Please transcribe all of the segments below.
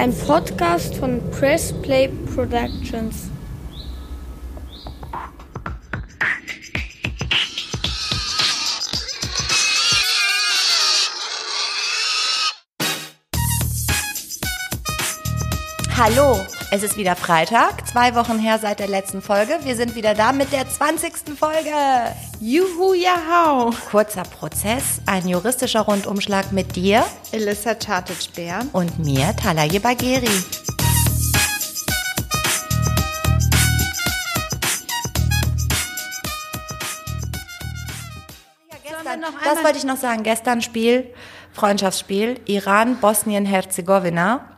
Ein Podcast von Press Play Productions. Hallo, es ist wieder Freitag, zwei Wochen her seit der letzten Folge. Wir sind wieder da mit der 20. Folge. Juhu, jahau. Kurzer Prozess, ein juristischer Rundumschlag mit dir Elissa Chartic-Bär. und mir, Talaye Bagheri. Gestern, das wollte ich noch sagen. Gestern Spiel, Freundschaftsspiel, Iran, Bosnien, Herzegowina.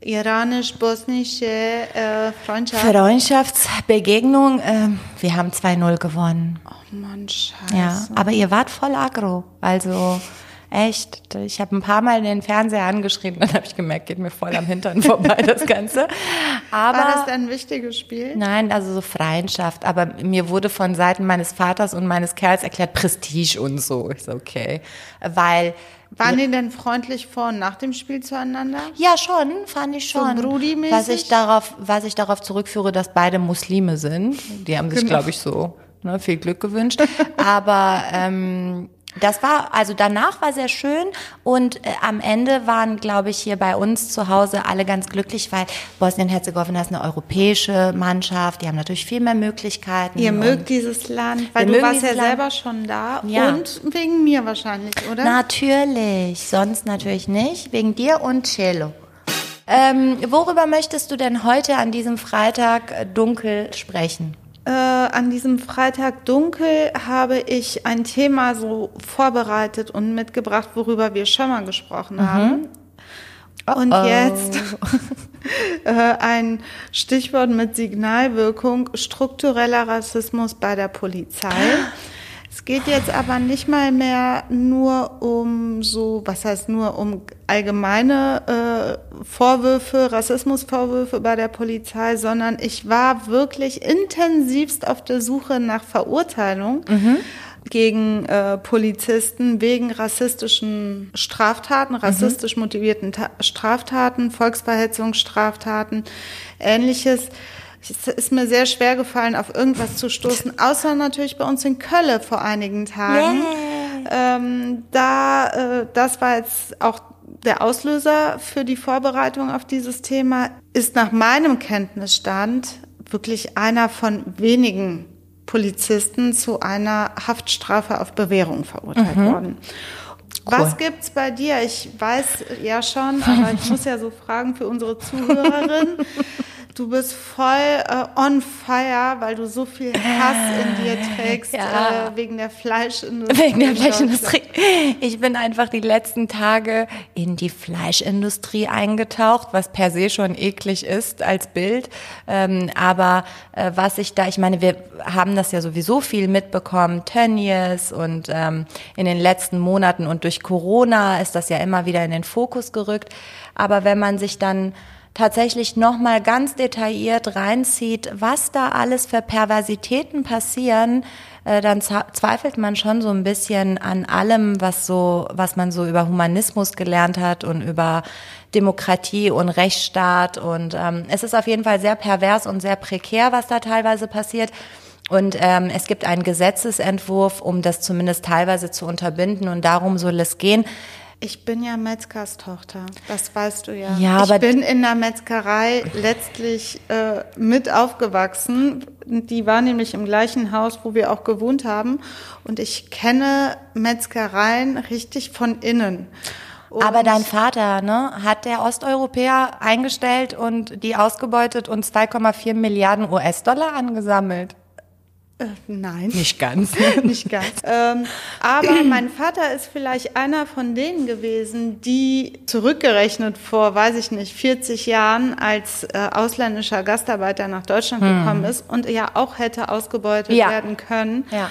Iranisch-bosnische äh, Freundschaft. Freundschaftsbegegnung. ähm, wir haben 2-0 gewonnen. oh Mann, scheiße. Ja, aber ihr wart voll aggro. Also echt. Ich habe ein paar Mal den Fernseher angeschrieben, dann habe ich gemerkt, geht mir voll am Hintern vorbei, das Ganze. Aber War das ein wichtiges Spiel? Nein, also so Freundschaft. Aber mir wurde von Seiten meines Vaters und meines Kerls erklärt, Prestige und so. Ich so, okay. Weil, Waren die denn freundlich vor und nach dem Spiel zueinander? ja schon, fand ich So schon. Brudi-mäßig? was ich darauf, was ich darauf zurückführe, dass beide Muslime sind. Die haben sich, Genau. glaube ich, so ne, viel Glück gewünscht. Aber ähm, das war, also danach war sehr schön und äh, am Ende waren, glaube ich, hier bei uns zu Hause alle ganz glücklich, weil Bosnien-Herzegowina ist eine europäische Mannschaft, die haben natürlich viel mehr Möglichkeiten. Ihr mögt dieses Land, weil du warst ja Land. selber schon da. Ja. Und wegen mir wahrscheinlich, oder? Natürlich, sonst natürlich nicht, wegen dir und Cello. Ähm, worüber möchtest du denn heute an diesem Freitag äh, dunkel sprechen? Äh, an diesem Freitag dunkel habe ich ein Thema so vorbereitet und mitgebracht, worüber wir schon mal gesprochen haben. Und Oh. jetzt äh, ein Stichwort mit Signalwirkung, struktureller Rassismus bei der Polizei. Es geht jetzt aber nicht mal mehr nur um so, was heißt nur um allgemeine äh, Vorwürfe, Rassismusvorwürfe bei der Polizei, sondern ich war wirklich intensivst auf der Suche nach Verurteilung gegen äh, Polizisten wegen rassistischen Straftaten, rassistisch motivierten Ta Straftaten, Volksverhetzungsstraftaten, ähnliches. Es ist mir sehr schwer gefallen, auf irgendwas zu stoßen, außer natürlich bei uns in Kölle vor einigen Tagen. Ähm, da, äh, das war jetzt auch der Auslöser für die Vorbereitung auf dieses Thema, ist nach meinem Kenntnisstand wirklich einer von wenigen Polizisten zu einer Haftstrafe auf Bewährung verurteilt worden. Was gibt's bei dir? Ich weiß ja schon, aber ich muss ja so fragen für unsere Zuhörerin. Du bist voll äh, on fire, weil du so viel Hass in dir trägst Ja. äh, wegen der Fleischindustrie. Wegen der. Fleischindustrie. Ich bin einfach die letzten Tage in die Fleischindustrie eingetaucht, was per se schon eklig ist als Bild. Ähm, aber äh, was ich da, ich meine, wir haben das ja sowieso viel mitbekommen, Tönnies und ähm, in den letzten Monaten und durch Corona ist das ja immer wieder in den Fokus gerückt. Aber wenn man sich dann tatsächlich nochmal ganz detailliert reinzieht, was da alles für Perversitäten passieren, äh, dann zweifelt man schon so ein bisschen an allem, was so, was man so über Humanismus gelernt hat und über Demokratie und Rechtsstaat. Und ähm, es ist auf jeden Fall sehr pervers und sehr prekär, was da teilweise passiert. Und ähm, es gibt einen Gesetzesentwurf, um das zumindest teilweise zu unterbinden. Und darum soll es gehen. Ich bin ja Metzgers Tochter, das weißt du ja. Ja, ich aber- bin in der Metzgerei letztlich äh, mit aufgewachsen. Die war nämlich im gleichen Haus, wo wir auch gewohnt haben. Und ich kenne Metzgereien richtig von innen. Und Aber dein Vater, ne, hat der Osteuropäer eingestellt und die ausgebeutet und 2,4 Milliarden US-Dollar angesammelt. Nein. Nicht ganz. Nicht ganz. ähm, aber mein Vater ist vielleicht einer von denen gewesen, die zurückgerechnet vor, weiß ich nicht, 40 Jahren als äh, ausländischer Gastarbeiter nach Deutschland gekommen ist und ja auch hätte ausgebeutet Ja. werden können. Ja.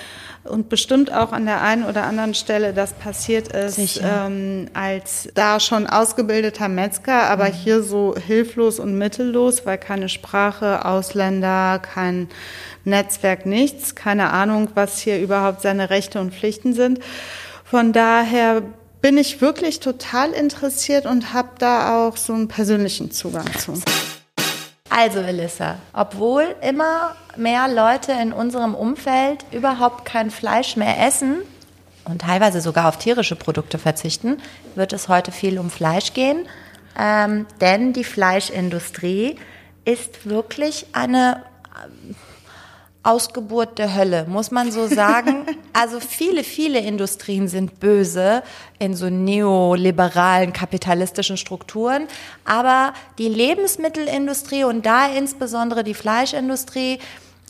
Und bestimmt auch an der einen oder anderen Stelle das passiert ist, ähm, als da schon ausgebildeter Metzger, aber hier so hilflos und mittellos, weil keine Sprache, Ausländer, kein Netzwerk, nichts, keine Ahnung, was hier überhaupt seine Rechte und Pflichten sind. Von daher bin ich wirklich total interessiert und habe da auch so einen persönlichen Zugang zu. Also, Elissa, obwohl immer mehr Leute in unserem Umfeld überhaupt kein Fleisch mehr essen und teilweise sogar auf tierische Produkte verzichten, wird es heute viel um Fleisch gehen. Ähm, denn die Fleischindustrie ist wirklich eine ähm, Ausgeburt der Hölle, muss man so sagen. Also viele, viele Industrien sind böse in so neoliberalen kapitalistischen Strukturen, aber die Lebensmittelindustrie und da insbesondere die Fleischindustrie,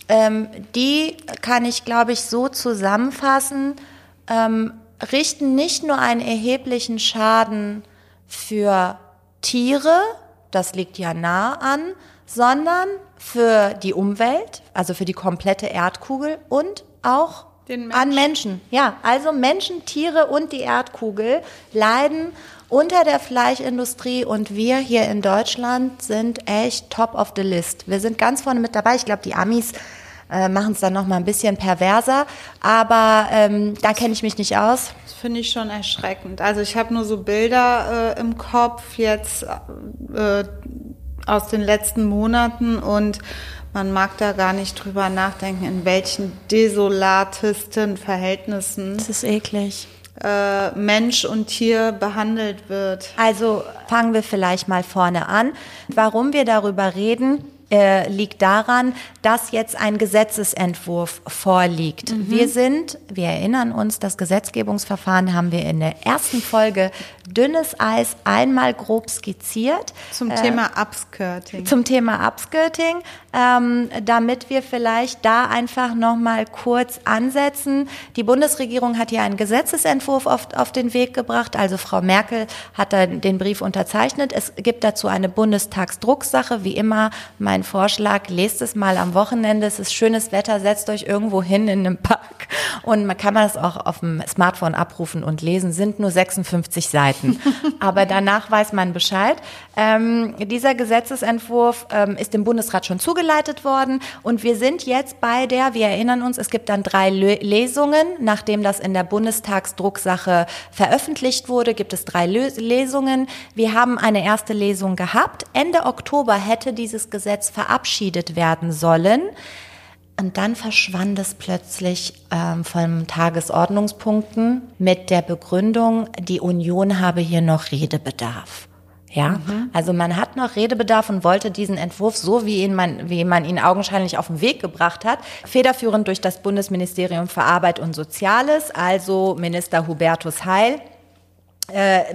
ähm, die kann ich, glaube ich, so zusammenfassen, ähm, richten nicht nur einen erheblichen Schaden für Tiere, das liegt ja nah an, sondern für die Umwelt, also für die komplette Erdkugel und auch Menschen. an Menschen. Ja, also Menschen, Tiere und die Erdkugel leiden unter der Fleischindustrie und wir hier in Deutschland sind echt top of the list. Wir sind ganz vorne mit dabei. Ich glaube, die Amis äh, machen es dann noch mal ein bisschen perverser, aber ähm, da kenne ich mich nicht aus. Das finde ich schon erschreckend. Also ich habe nur so Bilder äh, im Kopf jetzt äh, aus den letzten Monaten und man mag da gar nicht drüber nachdenken, in welchen desolatesten Verhältnissen. Das ist eklig. Äh, Mensch und Tier behandelt wird. Also fangen wir vielleicht mal vorne an. Warum wir darüber reden, äh, liegt daran, dass jetzt ein Gesetzesentwurf vorliegt. Mhm. Wir sind, wir erinnern uns, das Gesetzgebungsverfahren haben wir in der ersten Folge dünnes Eis einmal grob skizziert. Zum äh, Thema Upskirting. Zum Thema Upskirting, ähm, damit wir vielleicht da einfach nochmal kurz ansetzen. Die Bundesregierung hat hier einen Gesetzesentwurf auf, auf den Weg gebracht. Also Frau Merkel hat da den Brief unterzeichnet. Es gibt dazu eine Bundestagsdrucksache. Wie immer mein Vorschlag, lest es mal am Wochenende, es ist schönes Wetter, setzt euch irgendwo hin in einem Park und man kann man es auch auf dem Smartphone abrufen und lesen, sind nur 56 Seiten. Aber danach weiß man Bescheid. Ähm, dieser Gesetzesentwurf ähm, ist dem Bundesrat schon zugeleitet worden und wir sind jetzt bei der, wir erinnern uns, es gibt dann drei Lesungen, nachdem das in der Bundestagsdrucksache veröffentlicht wurde, gibt es drei Lesungen. Wir haben eine erste Lesung gehabt. Ende Oktober hätte dieses Gesetz verabschiedet werden sollen. Und dann verschwand es plötzlich ähm, von Tagesordnungspunkten mit der Begründung, die Union habe hier noch Redebedarf. Ja, mhm. also man hat noch Redebedarf und wollte diesen Entwurf, so wie, ihn man, wie man ihn augenscheinlich auf den Weg gebracht hat, federführend durch das Bundesministerium für Arbeit und Soziales, also Minister Hubertus Heil,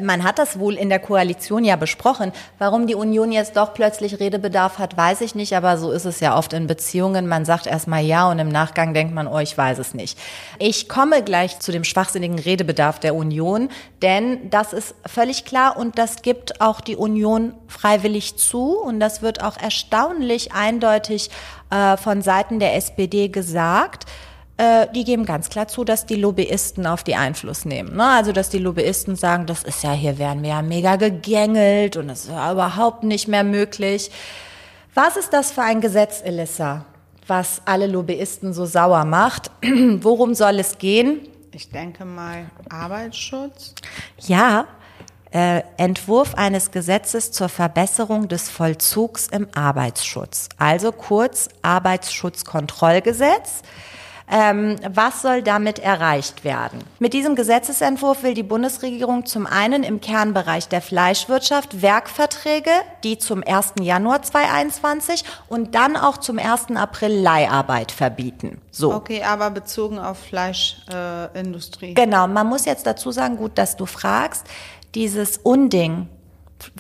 man hat das wohl in der Koalition ja besprochen. Warum die Union jetzt doch plötzlich Redebedarf hat, weiß ich nicht, aber so ist es ja oft in Beziehungen. Man sagt erstmal ja und im Nachgang denkt man, oh, ich weiß es nicht. Ich komme gleich zu dem schwachsinnigen Redebedarf der Union, denn das ist völlig klar und das gibt auch die Union freiwillig zu und das wird auch erstaunlich eindeutig äh, von Seiten der SPD gesagt. Äh, die geben ganz klar zu, dass die Lobbyisten auf die Einfluss nehmen. Ne? Also, dass die Lobbyisten sagen, das ist ja, hier werden wir ja mega gegängelt und das ist ja überhaupt nicht mehr möglich. Was ist das für ein Gesetz, Elissa, was alle Lobbyisten so sauer macht? Worum soll es gehen? Ich denke mal Arbeitsschutz. Ja, äh, Entwurf eines Gesetzes zur Verbesserung des Vollzugs im Arbeitsschutz. Also kurz Arbeitsschutzkontrollgesetz. Ähm, was soll damit erreicht werden? Mit diesem Gesetzesentwurf will die Bundesregierung zum einen im Kernbereich der Fleischwirtschaft Werkverträge, die zum 1. Januar 2021 und dann auch zum 1. April Leiharbeit verbieten. So. Okay, aber bezogen auf Fleischindustrie. Äh, genau, man muss jetzt dazu sagen, gut, dass du fragst, dieses Unding,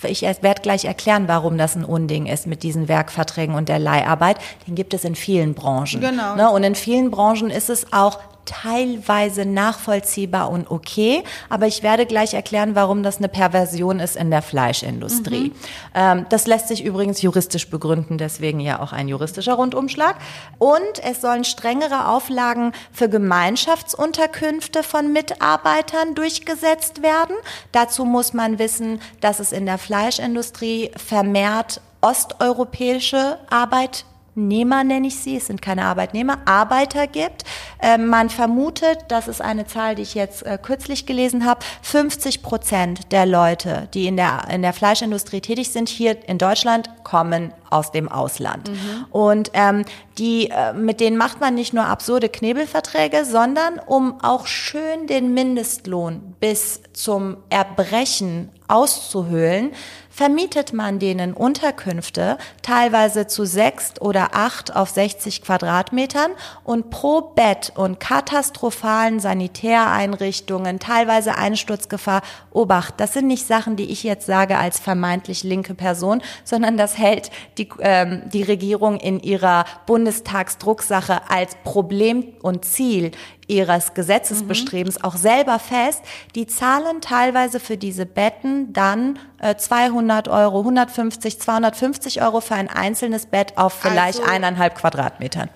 ich werde gleich erklären, warum das ein Unding ist mit diesen Werkverträgen und der Leiharbeit. Den gibt es in vielen Branchen. Genau. Ne? Und in vielen Branchen ist es auch teilweise nachvollziehbar und okay, aber ich werde gleich erklären, warum das eine Perversion ist in der Fleischindustrie. Mhm. Ähm, das lässt sich übrigens juristisch begründen, deswegen ja auch ein juristischer Rundumschlag. Und es sollen strengere Auflagen für Gemeinschaftsunterkünfte von Mitarbeitern durchgesetzt werden. Dazu muss man wissen, dass es in der Fleischindustrie vermehrt osteuropäische Arbeit Nehmer nenne ich sie, es sind keine Arbeitnehmer, Arbeiter gibt. Äh, man vermutet, das ist eine Zahl, die ich jetzt äh, kürzlich gelesen habe, 50 Prozent der Leute, die in der, in der Fleischindustrie tätig sind, hier in Deutschland, kommen aus dem Ausland. Mhm. Und ähm, die, äh, mit denen macht man nicht nur absurde Knebelverträge, sondern um auch schön den Mindestlohn bis zum Erbrechen auszuhöhlen, vermietet man denen Unterkünfte, teilweise zu sechs oder acht auf 60 Quadratmetern und pro Bett und katastrophalen Sanitäreinrichtungen, teilweise Einsturzgefahr, Obacht, das sind nicht Sachen, die ich jetzt sage als vermeintlich linke Person, sondern das hält die, ähm, die Regierung in ihrer Bundestagsdrucksache als Problem und Ziel ihres Gesetzesbestrebens mhm. auch selber fest. Die zahlen teilweise für diese Betten dann äh, 200 Euro, 150, 250 Euro für ein einzelnes Bett auf vielleicht also, eineinhalb Quadratmetern.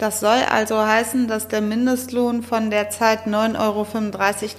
Das soll also heißen, dass der Mindestlohn von der Zeit 9,35 Euro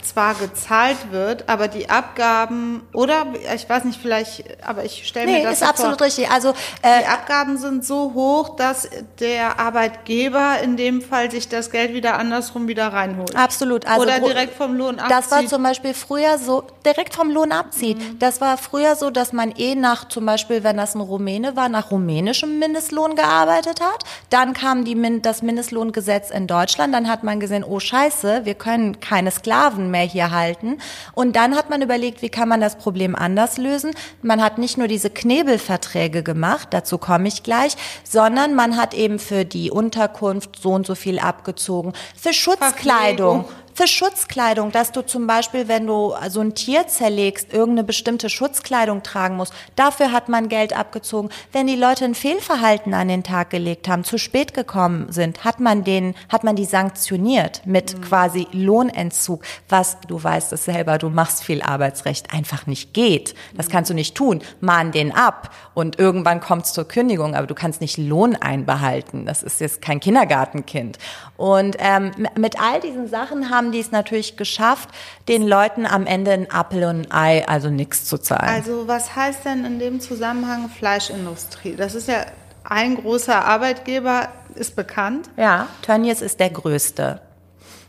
zwar gezahlt wird, aber die Abgaben, oder ich weiß nicht, vielleicht, aber ich stelle nee, mir das ist absolut vor, richtig. Also äh, die Abgaben sind so hoch, dass der Arbeitgeber in dem Fall sich das Geld wieder andersrum wieder reinholt. Absolut. Also oder direkt vom Lohn abzieht. Das war zum Beispiel früher so, direkt vom Lohn abzieht. Mhm. Das war früher so, dass man eh nach, zum Beispiel, wenn das ein Rumäne war, nach rumänischem Mindestlohn gearbeitet hat. Dann kam die Mind das Mindestlohngesetz in Deutschland. Dann hat man gesehen, oh Scheiße, wir können keine Sklaven mehr hier halten. Und dann hat man überlegt, wie kann man das Problem anders lösen. Man hat nicht nur diese Knebelverträge gemacht, dazu komme ich gleich, sondern man hat eben für die Unterkunft so und so viel abgezogen, für Schutzkleidung. Verpflegung für Schutzkleidung, dass du zum Beispiel, wenn du so ein Tier zerlegst, irgendeine bestimmte Schutzkleidung tragen musst. Dafür hat man Geld abgezogen. Wenn die Leute ein Fehlverhalten an den Tag gelegt haben, zu spät gekommen sind, hat man den, hat man die sanktioniert mit mhm. quasi Lohnentzug, was du weißt es selber, du machst viel Arbeitsrecht einfach nicht geht. Das kannst du nicht tun. Mahn den ab und irgendwann kommt es zur Kündigung, aber du kannst nicht Lohn einbehalten. Das ist jetzt kein Kindergartenkind. Und ähm, mit all diesen Sachen haben haben die es natürlich geschafft, den Leuten am Ende ein Apfel und ein Ei, also nichts zu zahlen. Also was heißt denn in dem Zusammenhang Fleischindustrie? Das ist ja ein großer Arbeitgeber, ist bekannt. Ja, Tönnies ist der größte.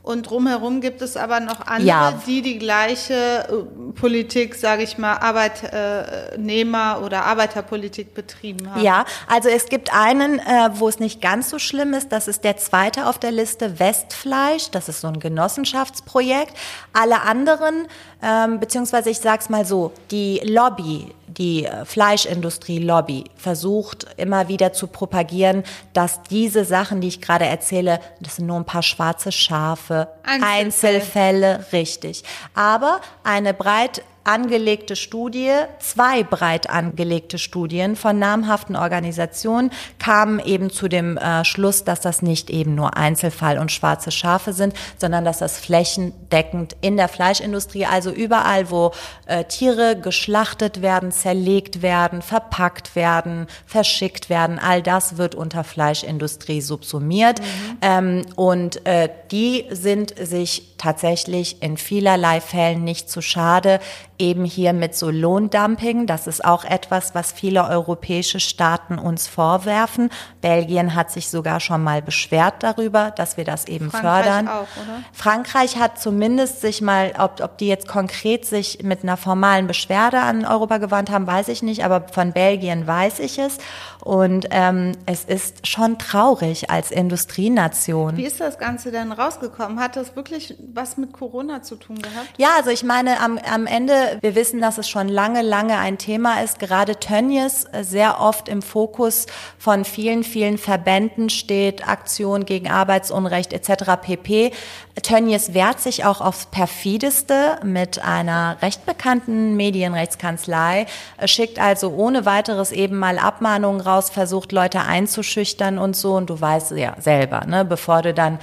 Und drumherum gibt es aber noch andere, ja. die die gleiche äh, Politik, sage ich mal, Arbeitnehmer- oder Arbeiterpolitik betrieben haben. Ja, also es gibt einen, äh, wo es nicht ganz so schlimm ist. Das ist der zweite auf der Liste, Westfleisch. Das ist so ein Genossenschaftsprojekt. Alle anderen, ähm, beziehungsweise ich sage es mal so, die Lobby, die äh, Fleischindustrie-Lobby versucht immer wieder zu propagieren, dass diese Sachen, die ich gerade erzähle, das sind nur ein paar schwarze Schafe, Einzelfälle, Einzelfälle richtig. Aber eine breit angelegte Studie, zwei breit angelegte Studien von namhaften Organisationen kamen eben zu dem äh, Schluss, dass das nicht eben nur Einzelfall und schwarze Schafe sind, sondern dass das flächendeckend in der Fleischindustrie, also überall, wo äh, Tiere geschlachtet werden, zerlegt werden, verpackt werden, verschickt werden, all das wird unter Fleischindustrie subsumiert. Mhm. Ähm, und äh, die sind sich tatsächlich in vielerlei Fällen nicht zu schade, eben hier mit so Lohndumping. Das ist auch etwas, was viele europäische Staaten uns vorwerfen. Belgien hat sich sogar schon mal beschwert darüber, dass wir das eben Frankreich fördern. Auch, oder? Frankreich hat zumindest sich mal, ob, ob die jetzt konkret sich mit einer formalen Beschwerde an Europa gewandt haben, weiß ich nicht, aber von Belgien weiß ich es. Und ähm, es ist schon traurig als Industrienation. Wie ist das Ganze denn rausgekommen? Hat das wirklich was mit Corona zu tun gehabt? Ja, also ich meine, am, am Ende, wir wissen, dass es schon lange, lange ein Thema ist. Gerade Tönnies äh, sehr oft im Fokus von vielen, vielen Verbänden steht, Aktion gegen Arbeitsunrecht etc. pp. Tönnies wehrt sich auch aufs perfideste mit einer recht bekannten Medienrechtskanzlei, schickt also ohne weiteres eben mal Abmahnungen raus, versucht Leute einzuschüchtern und so. Und du weißt ja selber, ne, bevor du dann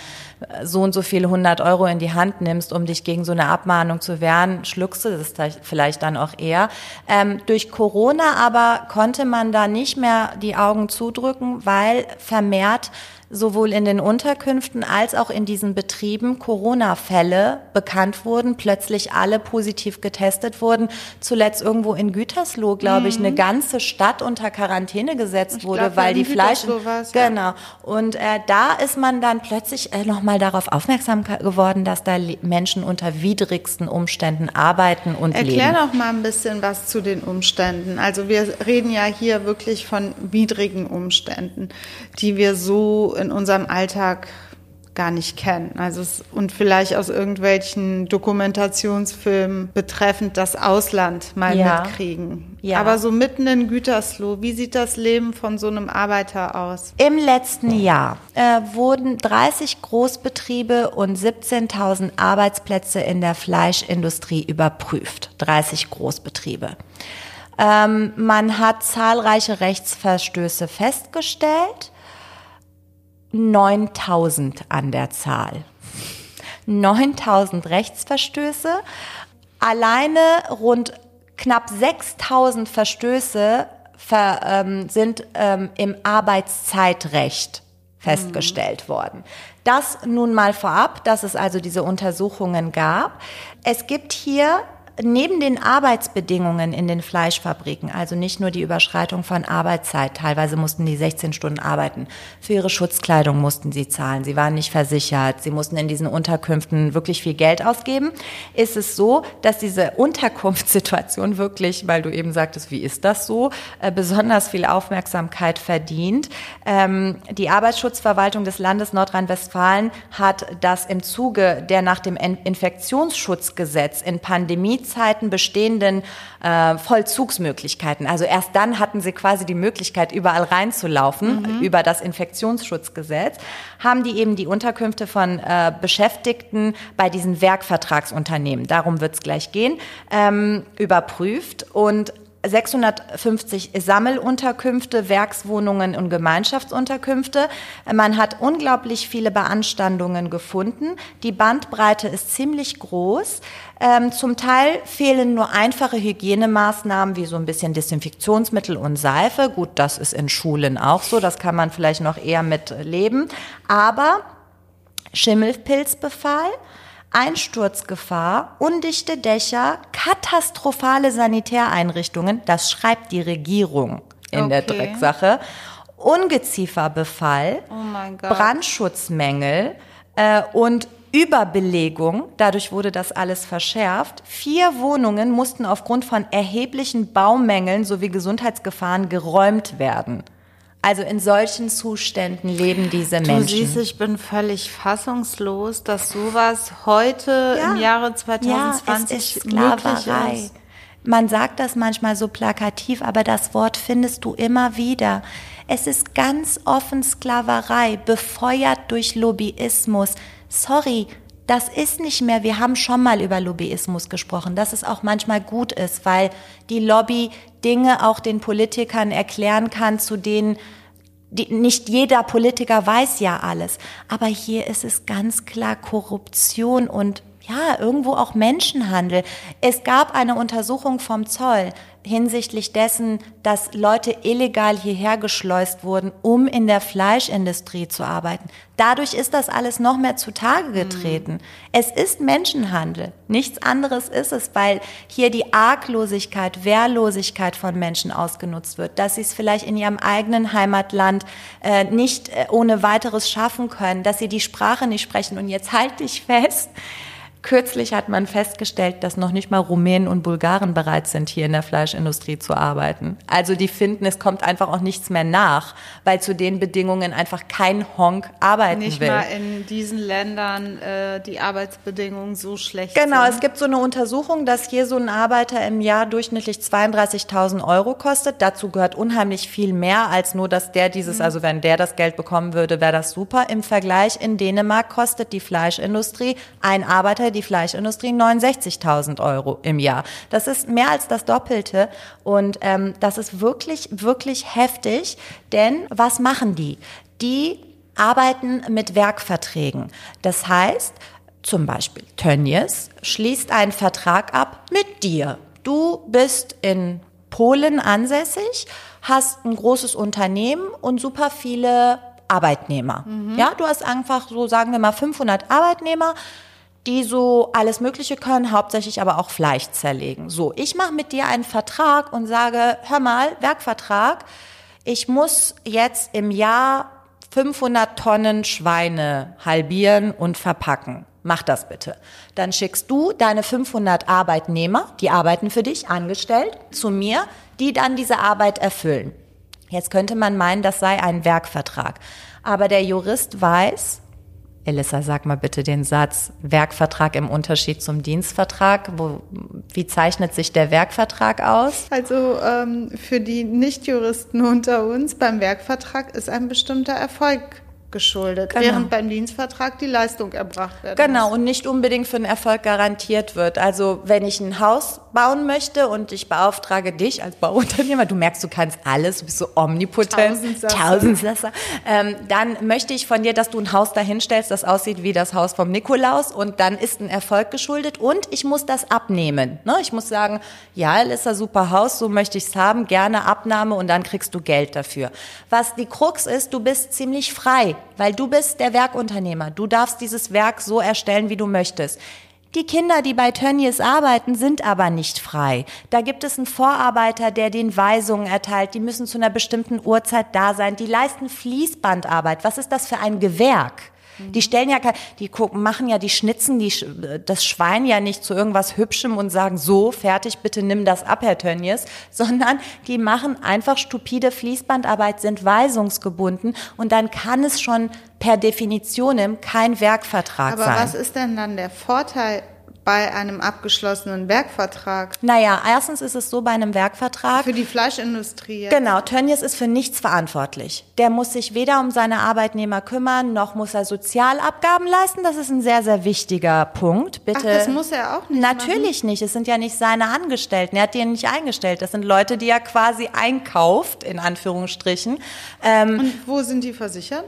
so und so viele 100 Euro in die Hand nimmst, um dich gegen so eine Abmahnung zu wehren, schluckst du das vielleicht dann auch eher. Ähm, durch Corona aber konnte man da nicht mehr die Augen zudrücken, weil vermehrt sowohl in den Unterkünften als auch in diesen Betrieben Corona-Fälle bekannt wurden, plötzlich alle positiv getestet wurden. Zuletzt irgendwo in Gütersloh, glaube ich, eine ganze Stadt unter Quarantäne gesetzt Ich wurde, glaub, weil die Fleisch genau und äh, da ist man dann plötzlich äh, noch mal darauf aufmerksam geworden, dass da Menschen unter widrigsten Umständen arbeiten und Erklär leben. doch mal ein bisschen was zu den Umständen. Also wir reden ja hier wirklich von widrigen Umständen, die wir so in unserem Alltag gar nicht kennen. Also es, und vielleicht aus irgendwelchen Dokumentationsfilmen betreffend das Ausland mal Ja. mitkriegen. Ja. Aber so mitten in Gütersloh, wie sieht das Leben von so einem Arbeiter aus? Im letzten Jahr äh, wurden 30 Großbetriebe und 17.000 Arbeitsplätze in der Fleischindustrie überprüft. 30 Großbetriebe. Ähm, man hat zahlreiche Rechtsverstöße festgestellt. 9000 an der Zahl. 9000 Rechtsverstöße. Alleine rund knapp 6000 Verstöße ver, ähm, sind ähm, im Arbeitszeitrecht festgestellt worden. Das nun mal vorab, dass es also diese Untersuchungen gab. Es gibt hier neben den Arbeitsbedingungen in den Fleischfabriken, also nicht nur die Überschreitung von Arbeitszeit, teilweise mussten die 16 Stunden arbeiten, für ihre Schutzkleidung mussten sie zahlen, sie waren nicht versichert, sie mussten in diesen Unterkünften wirklich viel Geld ausgeben, ist es so, dass diese Unterkunftssituation wirklich, weil du eben sagtest, wie ist das so, äh, besonders viel Aufmerksamkeit verdient. Ähm, die Arbeitsschutzverwaltung des Landes Nordrhein-Westfalen hat das im Zuge der nach dem In- Infektionsschutzgesetz in Pandemiezeiten bestehenden äh, Vollzugsmöglichkeiten. Also erst dann hatten sie quasi die Möglichkeit, überall reinzulaufen über das Infektionsschutzgesetz, haben die eben die Unterkünfte von äh, Beschäftigten bei diesen Werkvertragsunternehmen, darum wird es gleich gehen, ähm, überprüft und 650 Sammelunterkünfte, Werkswohnungen und Gemeinschaftsunterkünfte. Man hat unglaublich viele Beanstandungen gefunden. Die Bandbreite ist ziemlich groß. Ähm, zum Teil fehlen nur einfache Hygienemaßnahmen wie so ein bisschen Desinfektionsmittel und Seife. Gut, das ist in Schulen auch so. Das kann man vielleicht noch eher mit leben. Aber Schimmelpilzbefall, Einsturzgefahr, undichte Dächer, katastrophale Sanitäreinrichtungen, das schreibt die Regierung in der Okay. Drecksache, Ungezieferbefall, Oh. Brandschutzmängel äh, und Überbelegung, dadurch wurde das alles verschärft. Vier Wohnungen mussten aufgrund von erheblichen Baumängeln sowie Gesundheitsgefahren geräumt werden. Also in solchen Zuständen leben diese Du Menschen. siehst, ich bin völlig fassungslos, dass sowas heute Ja. im Jahre ja, 2020 es ist möglich Sklaverei. ist. Man sagt das manchmal so plakativ, aber das Wort findest du immer wieder. Es ist ganz offen Sklaverei, befeuert durch Lobbyismus. Sorry, das ist nicht mehr, wir haben schon mal über Lobbyismus gesprochen, dass es auch manchmal gut ist, weil die Lobby Dinge auch den Politikern erklären kann, zu denen die, nicht jeder Politiker weiß ja alles, aber hier ist es ganz klar Korruption und ja, irgendwo auch Menschenhandel. Es gab eine Untersuchung vom Zoll hinsichtlich dessen, dass Leute illegal hierher geschleust wurden, um in der Fleischindustrie zu arbeiten. Dadurch ist das alles noch mehr zutage getreten. Es ist Menschenhandel. Nichts anderes ist es, weil hier die Arglosigkeit, Wehrlosigkeit von Menschen ausgenutzt wird, dass sie es vielleicht in ihrem eigenen Heimatland äh, nicht äh, ohne weiteres schaffen können, dass sie die Sprache nicht sprechen. Und jetzt halte ich fest, Kürzlich hat man festgestellt, dass noch nicht mal Rumänen und Bulgaren bereit sind, hier in der Fleischindustrie zu arbeiten. Also die finden, es kommt einfach auch nichts mehr nach, weil zu den Bedingungen einfach kein Honk arbeiten Nicht will. mal in diesen Ländern äh, die Arbeitsbedingungen so schlecht Genau, sind. es gibt so eine Untersuchung, dass hier so ein Arbeiter im Jahr durchschnittlich 32.000 Euro kostet. Dazu gehört unheimlich viel mehr als nur, dass der dieses, also wenn der das Geld bekommen würde, wäre das super. Im Vergleich in Dänemark kostet die Fleischindustrie, ein Arbeiter, die Fleischindustrie 69.000 Euro im Jahr. Das ist mehr als das Doppelte und ähm, das ist wirklich, wirklich heftig, denn was machen die? Die arbeiten mit Werkverträgen. Das heißt, zum Beispiel Tönnies schließt einen Vertrag ab mit dir. Du bist in Polen ansässig, hast ein großes Unternehmen und super viele Arbeitnehmer. Ja, du hast einfach so, sagen wir mal, 500 Arbeitnehmer, die so alles Mögliche können, hauptsächlich aber auch Fleisch zerlegen. So, ich mache mit dir einen Vertrag und sage, hör mal, Werkvertrag, ich muss jetzt im Jahr 500 Tonnen Schweine halbieren und verpacken. Mach das bitte. Dann schickst du deine 500 Arbeitnehmer, die arbeiten für dich, angestellt, zu mir, die dann diese Arbeit erfüllen. Jetzt könnte man meinen, das sei ein Werkvertrag. Aber der Jurist weiß, Elissa, sag mal bitte den Satz, Werkvertrag im Unterschied zum Dienstvertrag. Wo, wie zeichnet sich der Werkvertrag aus? Also ähm, für die Nichtjuristen unter uns, beim Werkvertrag ist ein bestimmter Erfolg geschuldet, Genau. während beim Dienstvertrag die Leistung erbracht wird. Genau, und nicht unbedingt für den Erfolg garantiert wird. Also wenn ich ein Haus bauen möchte und ich beauftrage dich als Bauunternehmer, du merkst, du kannst alles, du bist so omnipotent, Tausendsasser. Ähm, dann möchte ich von dir, dass du ein Haus dahinstellst, das aussieht wie das Haus vom Nikolaus und dann ist ein Erfolg geschuldet und ich muss das abnehmen. Ne? Ich muss sagen, ja, ist ein super Haus, so möchte ich es haben, gerne Abnahme und dann kriegst du Geld dafür. Was die Krux ist, du bist ziemlich frei, weil du bist der Werkunternehmer. Du darfst dieses Werk so erstellen, wie du möchtest. Die Kinder, die bei Tönnies arbeiten, sind aber nicht frei. Da gibt es einen Vorarbeiter, der den Weisungen erteilt. Die müssen zu einer bestimmten Uhrzeit da sein. Die leisten Fließbandarbeit. Was ist das für ein Gewerk? Die stellen ja, die gucken, machen ja, die schnitzen die, das Schwein ja nicht zu irgendwas Hübschem und sagen, so, fertig, bitte nimm das ab, Herr Tönnies, sondern die machen einfach stupide Fließbandarbeit, sind weisungsgebunden und dann kann es schon per Definition kein Werkvertrag Aber sein. was ist denn dann der Vorteil bei einem abgeschlossenen Werkvertrag Naja, erstens ist es so bei einem Werkvertrag. für die Fleischindustrie? jetzt? Genau, Tönnies ist für nichts verantwortlich. Der muss sich weder um seine Arbeitnehmer kümmern, noch muss er Sozialabgaben leisten. Das ist ein sehr, sehr wichtiger Punkt. Bitte. Ach, das muss er auch nicht Natürlich nicht. Es sind ja nicht seine Angestellten. Er hat die nicht eingestellt. Das sind Leute, die er quasi einkauft, in Anführungsstrichen. Ähm, Und wo sind die versichert?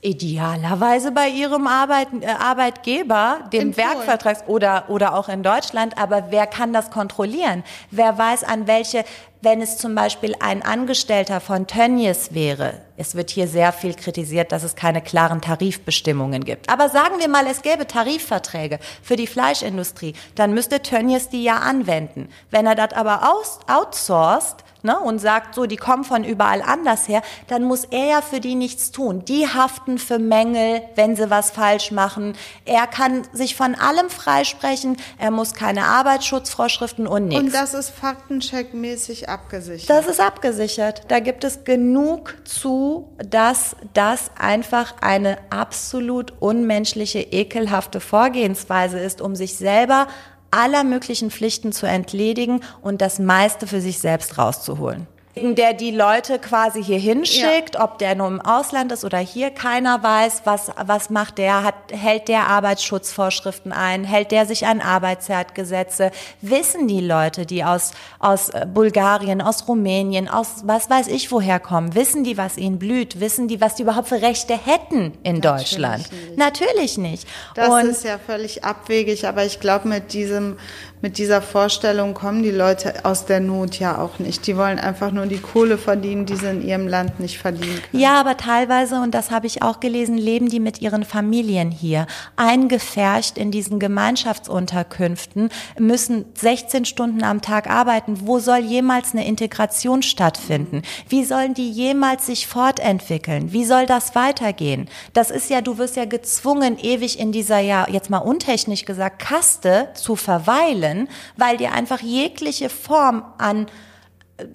Idealerweise bei ihrem Arbeit, äh, Arbeitgeber, dem In Polen. Werkvertrags oder, oder auch in Deutschland. Aber wer kann das kontrollieren? Wer weiß, an welche, wenn es zum Beispiel ein Angestellter von Tönnies wäre. Es wird hier sehr viel kritisiert, dass es keine klaren Tarifbestimmungen gibt. Aber sagen wir mal, es gäbe Tarifverträge für die Fleischindustrie, dann müsste Tönnies die ja anwenden. Wenn er das aber aus, outsourced, ne, und sagt so, die kommen von überall anders her, dann muss er ja für die nichts tun. Die haften für Mängel, wenn sie was falsch machen. Er kann sich von allem freisprechen. Er muss keine Arbeitsschutzvorschriften und nichts. Und das ist faktencheckmäßig abgesichert. Das ist abgesichert. Da gibt es genug zu, dass das einfach eine absolut unmenschliche, ekelhafte Vorgehensweise ist, um sich selber aller möglichen Pflichten zu entledigen und das meiste für sich selbst rauszuholen. Der die Leute quasi hier hinschickt, ob der nur im Ausland ist oder hier, keiner weiß, was, was macht der, hat, hält der Arbeitsschutzvorschriften ein, hält der sich an Arbeitszeitgesetze, wissen die Leute, die aus, aus äh, Bulgarien, aus Rumänien, aus was weiß ich woher kommen, wissen die, was ihnen blüht, wissen die, was die überhaupt für Rechte hätten in Deutschland? nicht. Natürlich nicht. Das Und ist ja völlig abwegig, aber ich glaube, mit diesem, mit dieser Vorstellung kommen die Leute aus der Not ja auch nicht. Die wollen einfach nur die Kohle verdienen, die sie in ihrem Land nicht verdienen können. Ja, aber teilweise, und das habe ich auch gelesen, leben die mit ihren Familien hier. Eingefärcht in diesen Gemeinschaftsunterkünften, müssen 16 Stunden am Tag arbeiten. Wo soll jemals eine Integration stattfinden? Wie sollen die jemals sich fortentwickeln? Wie soll das weitergehen? Das ist ja, du wirst ja gezwungen, ewig in dieser, ja, jetzt mal untechnisch gesagt, Kaste zu verweilen, weil dir einfach jegliche Form an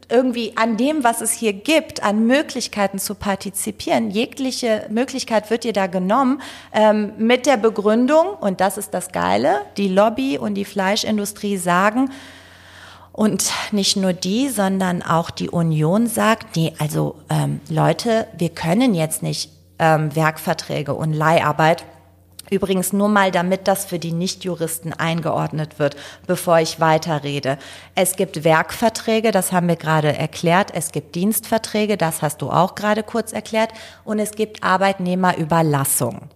irgendwie an dem, was es hier gibt, an Möglichkeiten zu partizipieren. Jegliche Möglichkeit wird dir da genommen ähm, mit der Begründung, und das ist das Geile, die Lobby und die Fleischindustrie sagen, und nicht nur die, sondern auch die Union sagt, nee, also ähm, Leute, wir können jetzt nicht ähm, Werkverträge und Leiharbeit Übrigens nur mal, damit das für die Nichtjuristen eingeordnet wird, bevor ich weiterrede. Es gibt Werkverträge, das haben wir gerade erklärt. Es gibt Dienstverträge, das hast du auch gerade kurz erklärt. Und es gibt Arbeitnehmerüberlassung.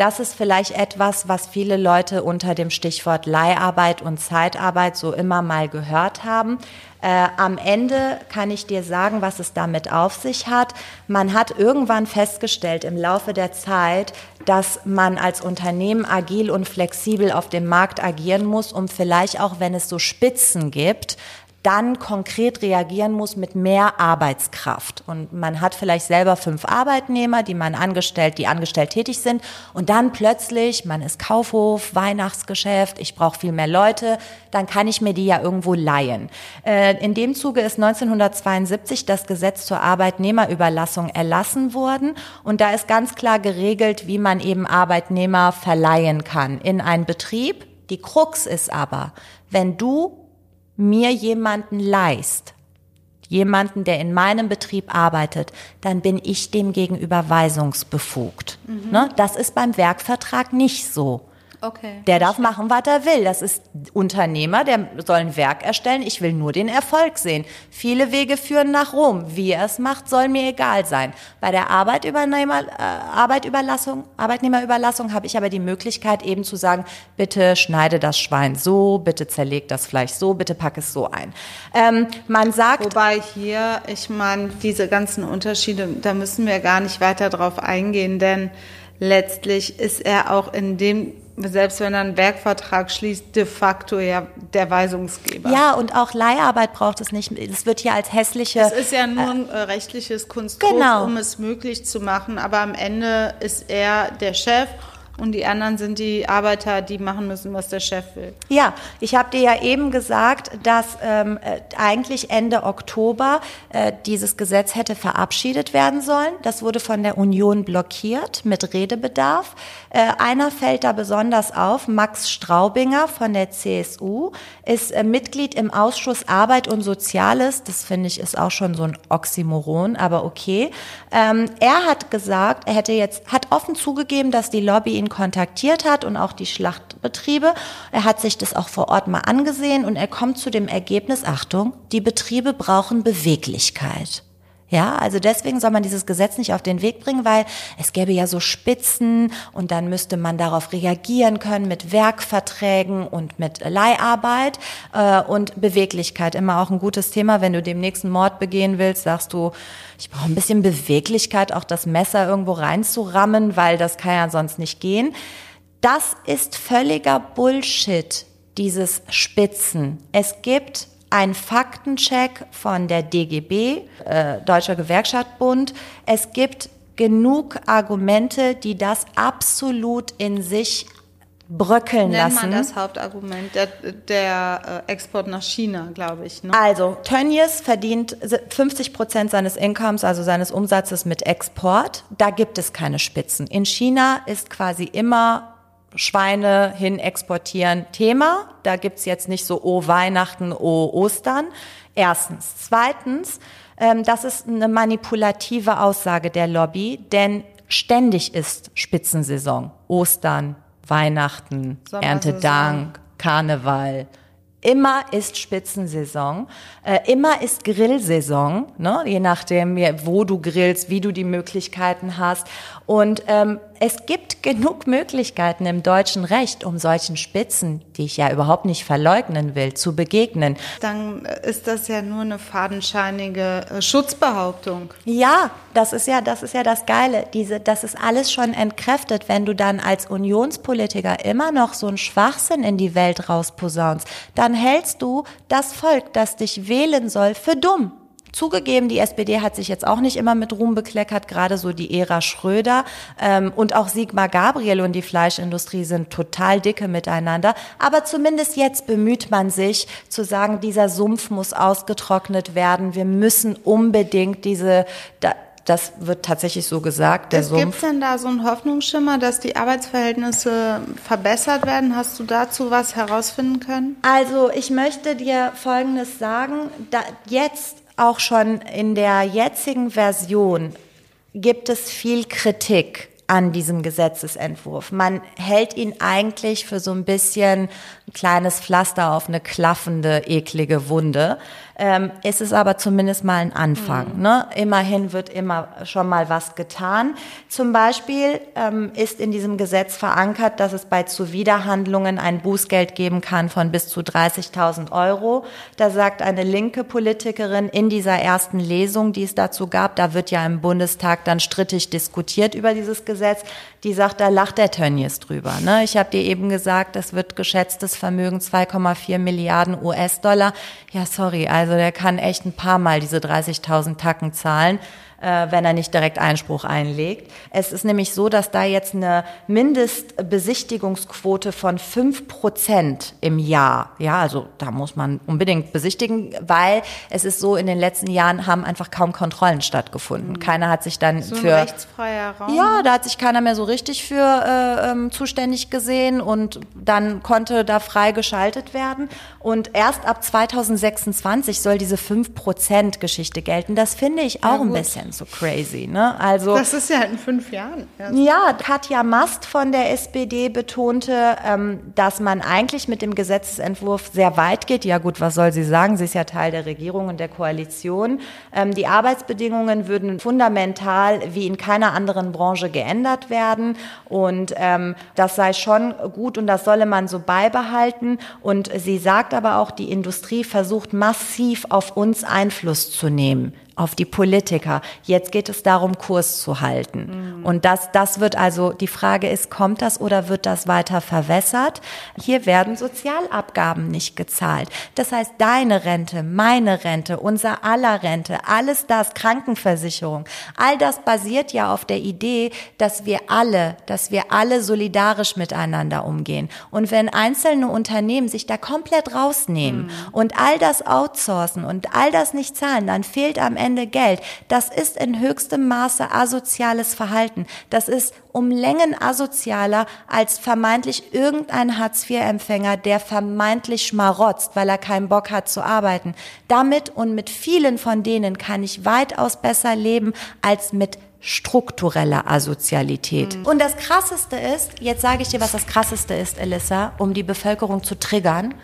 Das ist vielleicht etwas, was viele Leute unter dem Stichwort Leiharbeit und Zeitarbeit so immer mal gehört haben. Äh, am Ende kann ich dir sagen, was es damit auf sich hat. Man hat irgendwann festgestellt im Laufe der Zeit, dass man als Unternehmen agil und flexibel auf dem Markt agieren muss, um vielleicht auch, wenn es so Spitzen gibt, dann konkret reagieren muss mit mehr Arbeitskraft. Und man hat vielleicht selber fünf Arbeitnehmer, die man angestellt, die angestellt tätig sind. Und dann plötzlich, man ist Kaufhof, Weihnachtsgeschäft, ich brauche viel mehr Leute, dann kann ich mir die ja irgendwo leihen. Äh, in dem Zuge ist 1972 das Gesetz zur Arbeitnehmerüberlassung erlassen worden. Und da ist ganz klar geregelt, wie man eben Arbeitnehmer verleihen kann in einen Betrieb. Die Krux ist aber, wenn du mir jemanden leist, jemanden, der in meinem Betrieb arbeitet, dann bin ich dem gegenüber weisungsbefugt. Mhm. Ne? Das ist beim Werkvertrag nicht so. Okay. Der darf machen, was er will. Das ist Unternehmer, der soll ein Werk erstellen. Ich will nur den Erfolg sehen. Viele Wege führen nach Rom. Wie er es macht, soll mir egal sein. Bei der Arbeitübernehmer, äh, Arbeitüberlassung, Arbeitnehmerüberlassung habe ich aber die Möglichkeit eben zu sagen, bitte schneide das Schwein so, bitte zerleg das Fleisch so, bitte pack es so ein. Ähm, man sagt. Wobei hier, ich meine, diese ganzen Unterschiede, da müssen wir gar nicht weiter drauf eingehen, denn letztlich ist er auch in dem selbst wenn er einen Werkvertrag schließt, de facto ja der Weisungsgeber. Ja, und auch Leiharbeit braucht es nicht. Es wird hier als hässliche. Es ist ja nur ein äh, rechtliches Konstrukt, genau. um es möglich zu machen. Aber am Ende ist er der Chef und die anderen sind die Arbeiter, die machen müssen, was der Chef will. Ja, ich habe dir ja eben gesagt, dass ähm, äh, eigentlich Ende Oktober äh, dieses Gesetz hätte verabschiedet werden sollen. Das wurde von der Union blockiert mit Redebedarf. Äh, einer fällt da besonders auf, Max Straubinger von der CSU, ist äh, Mitglied im Ausschuss Arbeit und Soziales. Das finde ich ist auch schon so ein Oxymoron, aber okay. Ähm, er hat gesagt, er hätte jetzt, hat offen zugegeben, dass die Lobby ihn kontaktiert hat und auch die Schlachtbetriebe. Er hat sich das auch vor Ort mal angesehen und er kommt zu dem Ergebnis, Achtung, die Betriebe brauchen Beweglichkeit. Ja, also deswegen soll man dieses Gesetz nicht auf den Weg bringen, weil es gäbe ja so Spitzen und dann müsste man darauf reagieren können mit Werkverträgen und mit Leiharbeit äh, und Beweglichkeit. Immer auch ein gutes Thema, wenn du dem nächsten Mord begehen willst, sagst du, ich brauche ein bisschen Beweglichkeit, auch das Messer irgendwo reinzurammen, weil das kann ja sonst nicht gehen. Das ist völliger Bullshit, dieses Spitzen. Es gibt ein Faktencheck von der DGB, äh, Deutscher Gewerkschaftsbund. Es gibt genug Argumente, die das absolut in sich bröckeln Nennt lassen. man das Hauptargument, der, der äh, Export nach China, glaube ich. Ne? Also, Tönnies verdient 50 Prozent seines Incomes, also seines Umsatzes mit Export. Da gibt es keine Spitzen. In China ist quasi immer Schweine hin exportieren Thema. Da gibt's jetzt nicht so, oh Weihnachten, oh Ostern. Erstens. Zweitens, ähm, das ist eine manipulative Aussage der Lobby, denn ständig ist Spitzensaison. Ostern, Weihnachten, Erntedank, Karneval. Immer ist Spitzensaison, äh, immer ist Grillsaison, ne? je nachdem, wo du grillst, wie du die Möglichkeiten hast. Und ähm, es gibt genug Möglichkeiten im deutschen Recht, um solchen Spitzen, die ich ja überhaupt nicht verleugnen will, zu begegnen. Dann ist das ja nur eine fadenscheinige äh, Schutzbehauptung. Ja, das ist ja, das ist ja das Geile. Diese, das ist alles schon entkräftet, wenn du dann als Unionspolitiker immer noch so einen Schwachsinn in die Welt rausposaunst, dann hältst du das Volk, das dich wählen soll, für dumm. Zugegeben, die SPD hat sich jetzt auch nicht immer mit Ruhm bekleckert, gerade so die Ära Schröder ähm, und auch Sigmar Gabriel und die Fleischindustrie sind total dicke miteinander. Aber zumindest jetzt bemüht man sich zu sagen, dieser Sumpf muss ausgetrocknet werden. Wir müssen unbedingt diese da, das wird tatsächlich so gesagt. Der Sumpf. Gibt denn da so einen Hoffnungsschimmer, dass die Arbeitsverhältnisse verbessert werden? Hast du dazu was herausfinden können? Also ich möchte dir Folgendes sagen. Da jetzt auch schon in der jetzigen Version gibt es viel Kritik an diesem Gesetzesentwurf. Man hält ihn eigentlich für so ein bisschen ein kleines Pflaster auf eine klaffende, eklige Wunde. Ähm, ist es aber zumindest mal ein Anfang. Mhm. Ne? Immerhin wird immer schon mal was getan. Zum Beispiel ähm, ist in diesem Gesetz verankert, dass es bei Zuwiderhandlungen ein Bußgeld geben kann von bis zu 30.000 Euro. Da sagt eine linke Politikerin in dieser ersten Lesung, die es dazu gab, da wird ja im Bundestag dann strittig diskutiert über dieses Gesetz, die sagt, da lacht der Tönnies drüber. Ne? Ich habe dir eben gesagt, es wird geschätztes Vermögen 2,4 Milliarden US-Dollar. Ja, sorry, also der kann echt ein paar Mal diese 30.000 Tacken zahlen wenn er nicht direkt Einspruch einlegt. Es ist nämlich so, dass da jetzt eine Mindestbesichtigungsquote von fünf Prozent im Jahr, ja, also da muss man unbedingt besichtigen, weil es ist so, in den letzten Jahren haben einfach kaum Kontrollen stattgefunden. Mhm. Keiner hat sich dann so für... Rechtsfreier Raum. Ja, da hat sich keiner mehr so richtig für äh, ähm, zuständig gesehen und dann konnte da frei geschaltet werden. Und erst ab 2026 soll diese 5%-Geschichte gelten. Das finde ich auch ja, ein bisschen so crazy. Ne? Also, das ist ja in fünf Jahren. Erst. Ja, Katja Mast von der SPD betonte, ähm, dass man eigentlich mit dem Gesetzesentwurf sehr weit geht. Ja gut, was soll sie sagen? Sie ist ja Teil der Regierung und der Koalition. Ähm, die Arbeitsbedingungen würden fundamental wie in keiner anderen Branche geändert werden. Und ähm, das sei schon gut und das solle man so beibehalten. Und sie sagt aber auch, die Industrie versucht massiv auf uns Einfluss zu nehmen auf die Politiker. Jetzt geht es darum, Kurs zu halten. Mhm. Und das, das wird also, die Frage ist, kommt das oder wird das weiter verwässert? Hier werden Sozialabgaben nicht gezahlt. Das heißt, deine Rente, meine Rente, unser aller Rente, alles das, Krankenversicherung, all das basiert ja auf der Idee, dass wir alle, dass wir alle solidarisch miteinander umgehen. Und wenn einzelne Unternehmen sich da komplett rausnehmen mhm. und all das outsourcen und all das nicht zahlen, dann fehlt am Ende Ende Geld. Das ist in höchstem Maße asoziales Verhalten. Das ist um Längen asozialer als vermeintlich irgendein Hartz-IV-Empfänger, der vermeintlich schmarotzt, weil er keinen Bock hat zu arbeiten. Damit und mit vielen von denen kann ich weitaus besser leben als mit struktureller Asozialität. Mhm. Und das Krasseste ist, jetzt sage ich dir, was das Krasseste ist, Elissa, um die Bevölkerung zu triggern.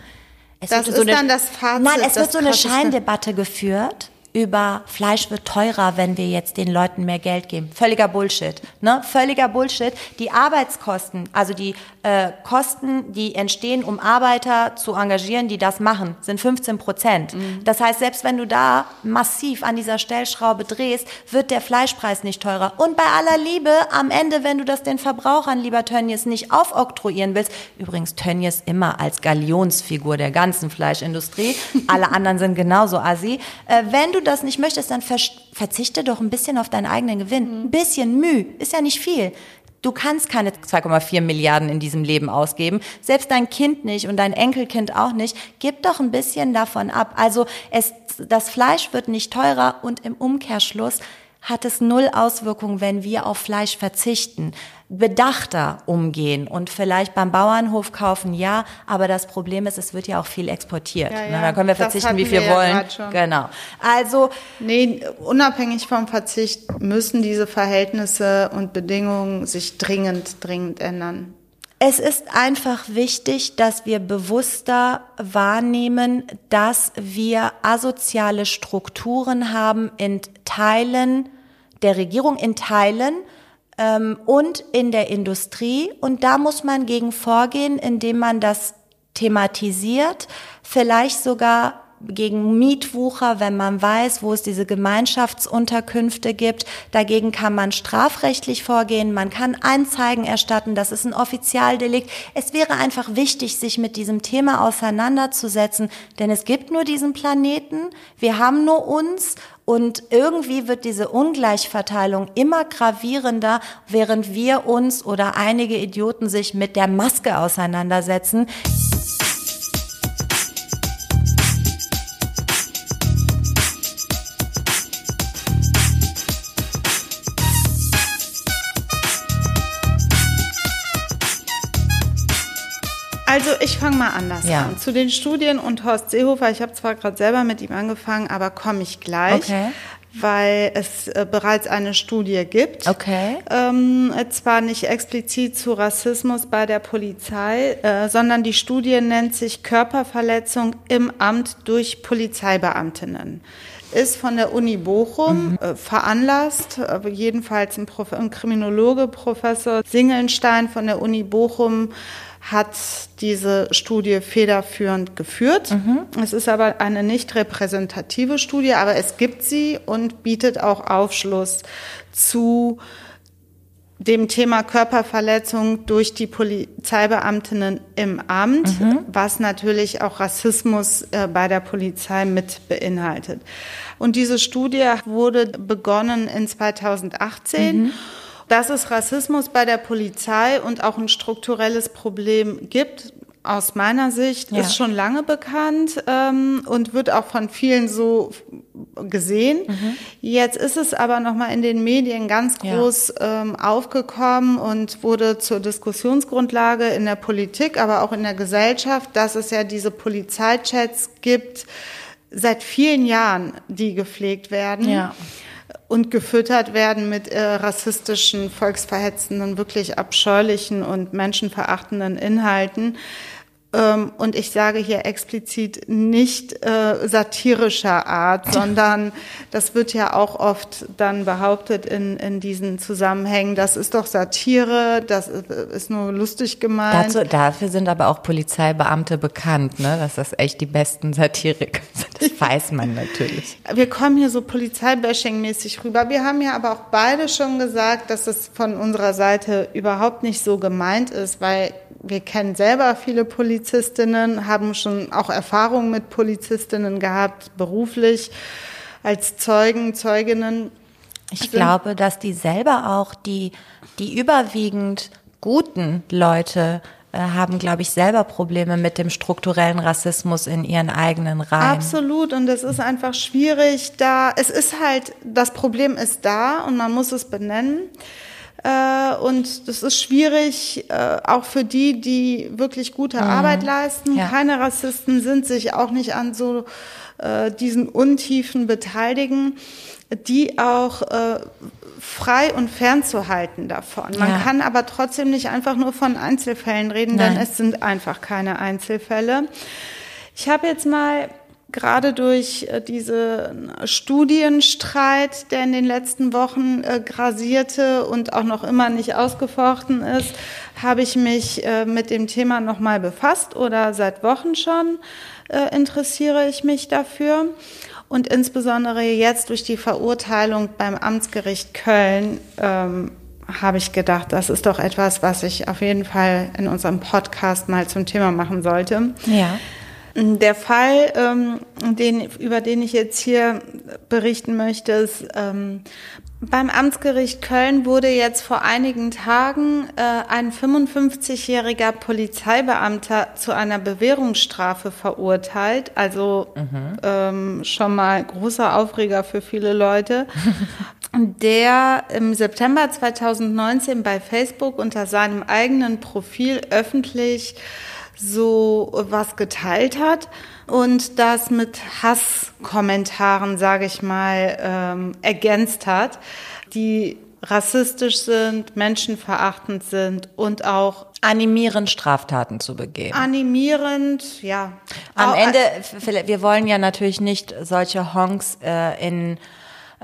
Es das ist so eine, dann das Fazit. Nein, es wird so eine Scheindebatte geführt über Fleisch wird teurer, wenn wir jetzt den Leuten mehr Geld geben. Völliger Bullshit. Ne? Völliger Bullshit. Die Arbeitskosten, also die äh, Kosten, die entstehen, um Arbeiter zu engagieren, die das machen, sind 15 Prozent. Mhm. Das heißt, selbst wenn du da massiv an dieser Stellschraube drehst, wird der Fleischpreis nicht teurer. Und bei aller Liebe, am Ende, wenn du das den Verbrauchern, lieber Tönnies, nicht aufoktroyieren willst, übrigens Tönnies immer als Galionsfigur der ganzen Fleischindustrie, alle anderen sind genauso assi, äh, wenn du das nicht möchtest, dann verzichte doch ein bisschen auf deinen eigenen Gewinn. Ein bisschen Mühe ist ja nicht viel. Du kannst keine 2,4 Milliarden in diesem Leben ausgeben. Selbst dein Kind nicht und dein Enkelkind auch nicht. Gib doch ein bisschen davon ab. Also es, das Fleisch wird nicht teurer und im Umkehrschluss hat es null Auswirkungen, wenn wir auf Fleisch verzichten bedachter umgehen und vielleicht beim Bauernhof kaufen, ja, aber das Problem ist, es wird ja auch viel exportiert. Ja, ja. Da können wir verzichten, wie wir, wir wollen. Ja genau. Also nee, unabhängig vom Verzicht müssen diese Verhältnisse und Bedingungen sich dringend, dringend ändern. Es ist einfach wichtig, dass wir bewusster wahrnehmen, dass wir asoziale Strukturen haben in Teilen der Regierung, in Teilen ähm, und in der Industrie. Und da muss man gegen vorgehen, indem man das thematisiert, vielleicht sogar gegen Mietwucher, wenn man weiß, wo es diese Gemeinschaftsunterkünfte gibt. Dagegen kann man strafrechtlich vorgehen, man kann Anzeigen erstatten, das ist ein Offizialdelikt. Es wäre einfach wichtig, sich mit diesem Thema auseinanderzusetzen, denn es gibt nur diesen Planeten, wir haben nur uns und irgendwie wird diese Ungleichverteilung immer gravierender, während wir uns oder einige Idioten sich mit der Maske auseinandersetzen. Also ich fange mal anders ja. an. Zu den Studien und Horst Seehofer, ich habe zwar gerade selber mit ihm angefangen, aber komme ich gleich. Okay. weil es äh, bereits eine Studie gibt. Okay. Ähm, zwar nicht explizit zu Rassismus bei der Polizei, äh, sondern die Studie nennt sich Körperverletzung im Amt durch Polizeibeamtinnen ist von der Uni Bochum mhm. äh, veranlasst, äh, jedenfalls ein, Prof ein Kriminologe, Professor Singelnstein von der Uni Bochum hat diese Studie federführend geführt. Mhm. Es ist aber eine nicht repräsentative Studie, aber es gibt sie und bietet auch Aufschluss zu dem Thema Körperverletzung durch die Polizeibeamtinnen im Amt, mhm. was natürlich auch Rassismus äh, bei der Polizei mit beinhaltet. Und diese Studie wurde begonnen in 2018. Mhm dass es Rassismus bei der Polizei und auch ein strukturelles Problem gibt, aus meiner Sicht ja. ist schon lange bekannt ähm, und wird auch von vielen so gesehen. Mhm. Jetzt ist es aber nochmal in den Medien ganz groß ja. ähm, aufgekommen und wurde zur Diskussionsgrundlage in der Politik, aber auch in der Gesellschaft, dass es ja diese Polizeichats gibt seit vielen Jahren, die gepflegt werden. Ja und gefüttert werden mit äh, rassistischen, volksverhetzenden, wirklich abscheulichen und menschenverachtenden Inhalten. Ähm, und ich sage hier explizit nicht äh, satirischer Art, sondern das wird ja auch oft dann behauptet in, in diesen Zusammenhängen, das ist doch Satire, das ist nur lustig gemeint. Dazu, dafür sind aber auch Polizeibeamte bekannt, ne? dass das echt die besten Satiriker sind. Das weiß man natürlich. Wir kommen hier so Polizeibashing-mäßig rüber. Wir haben ja aber auch beide schon gesagt, dass es von unserer Seite überhaupt nicht so gemeint ist, weil wir kennen selber viele Polizistinnen, haben schon auch Erfahrungen mit Polizistinnen gehabt, beruflich, als Zeugen, Zeuginnen. Ich also, glaube, dass die selber auch die, die überwiegend guten Leute äh, haben, glaube ich, selber Probleme mit dem strukturellen Rassismus in ihren eigenen Reihen. Absolut. Und es ist einfach schwierig da. Es ist halt, das Problem ist da und man muss es benennen. Äh, und das ist schwierig, äh, auch für die, die wirklich gute mhm. Arbeit leisten. Ja. Keine Rassisten sind, sich auch nicht an so äh, diesen Untiefen beteiligen, die auch frei und fernzuhalten davon. Man ja. kann aber trotzdem nicht einfach nur von Einzelfällen reden, Nein. denn es sind einfach keine Einzelfälle. Ich habe jetzt mal gerade durch äh, diesen Studienstreit, der in den letzten Wochen äh, grasierte und auch noch immer nicht ausgefochten ist, habe ich mich äh, mit dem Thema nochmal befasst oder seit Wochen schon interessiere ich mich dafür. Und insbesondere jetzt durch die Verurteilung beim Amtsgericht Köln ähm, habe ich gedacht, das ist doch etwas, was ich auf jeden Fall in unserem Podcast mal zum Thema machen sollte. Ja. Der Fall, ähm, den, über den ich jetzt hier berichten möchte, ist, ähm, beim Amtsgericht Köln wurde jetzt vor einigen Tagen äh, ein 55-jähriger Polizeibeamter zu einer Bewährungsstrafe verurteilt. Also mhm. ähm, schon mal großer Aufreger für viele Leute. der im September 2019 bei Facebook unter seinem eigenen Profil öffentlich so was geteilt hat und das mit Hasskommentaren, sage ich mal, ähm, ergänzt hat, die rassistisch sind, menschenverachtend sind und auch animierend Straftaten zu begehen. Animierend, ja. Am Ende, wir wollen ja natürlich nicht solche Honks äh, in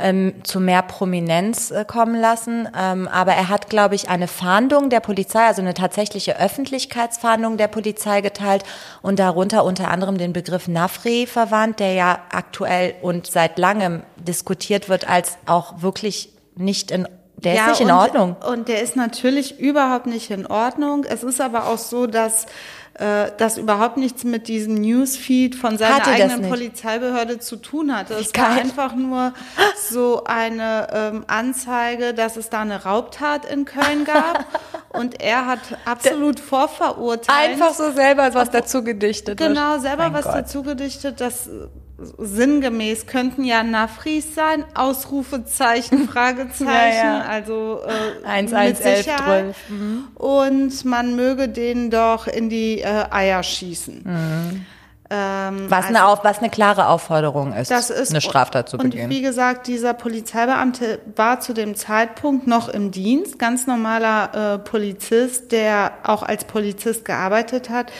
ähm, zu mehr Prominenz äh, kommen lassen. Ähm, aber er hat, glaube ich, eine Fahndung der Polizei, also eine tatsächliche Öffentlichkeitsfahndung der Polizei geteilt und darunter unter anderem den Begriff Nafri verwandt, der ja aktuell und seit langem diskutiert wird als auch wirklich nicht in der ja, ist nicht in Ordnung. Und der ist natürlich überhaupt nicht in Ordnung. Es ist aber auch so, dass äh, das überhaupt nichts mit diesem Newsfeed von seiner eigenen Polizeibehörde zu tun hatte. Es war einfach nur so eine ähm, Anzeige, dass es da eine Raubtat in Köln gab. und er hat absolut vorverurteilt. Einfach so selber was dazu gedichtet. Genau, selber mein was Gott. dazu gedichtet. Das sinngemäß könnten ja Nafris sein, Ausrufezeichen, Fragezeichen, ja, ja. also äh, 1, 1, mit 11, Sicherheit. Mhm. Und man möge denen doch in die äh, Eier schießen. Mhm. Ähm, Was eine, auf, was eine klare Aufforderung ist, ist eine Straftat zu und begehen. wie gesagt, dieser Polizeibeamte war zu dem Zeitpunkt noch im Dienst, ganz normaler äh, Polizist, der auch als Polizist gearbeitet hat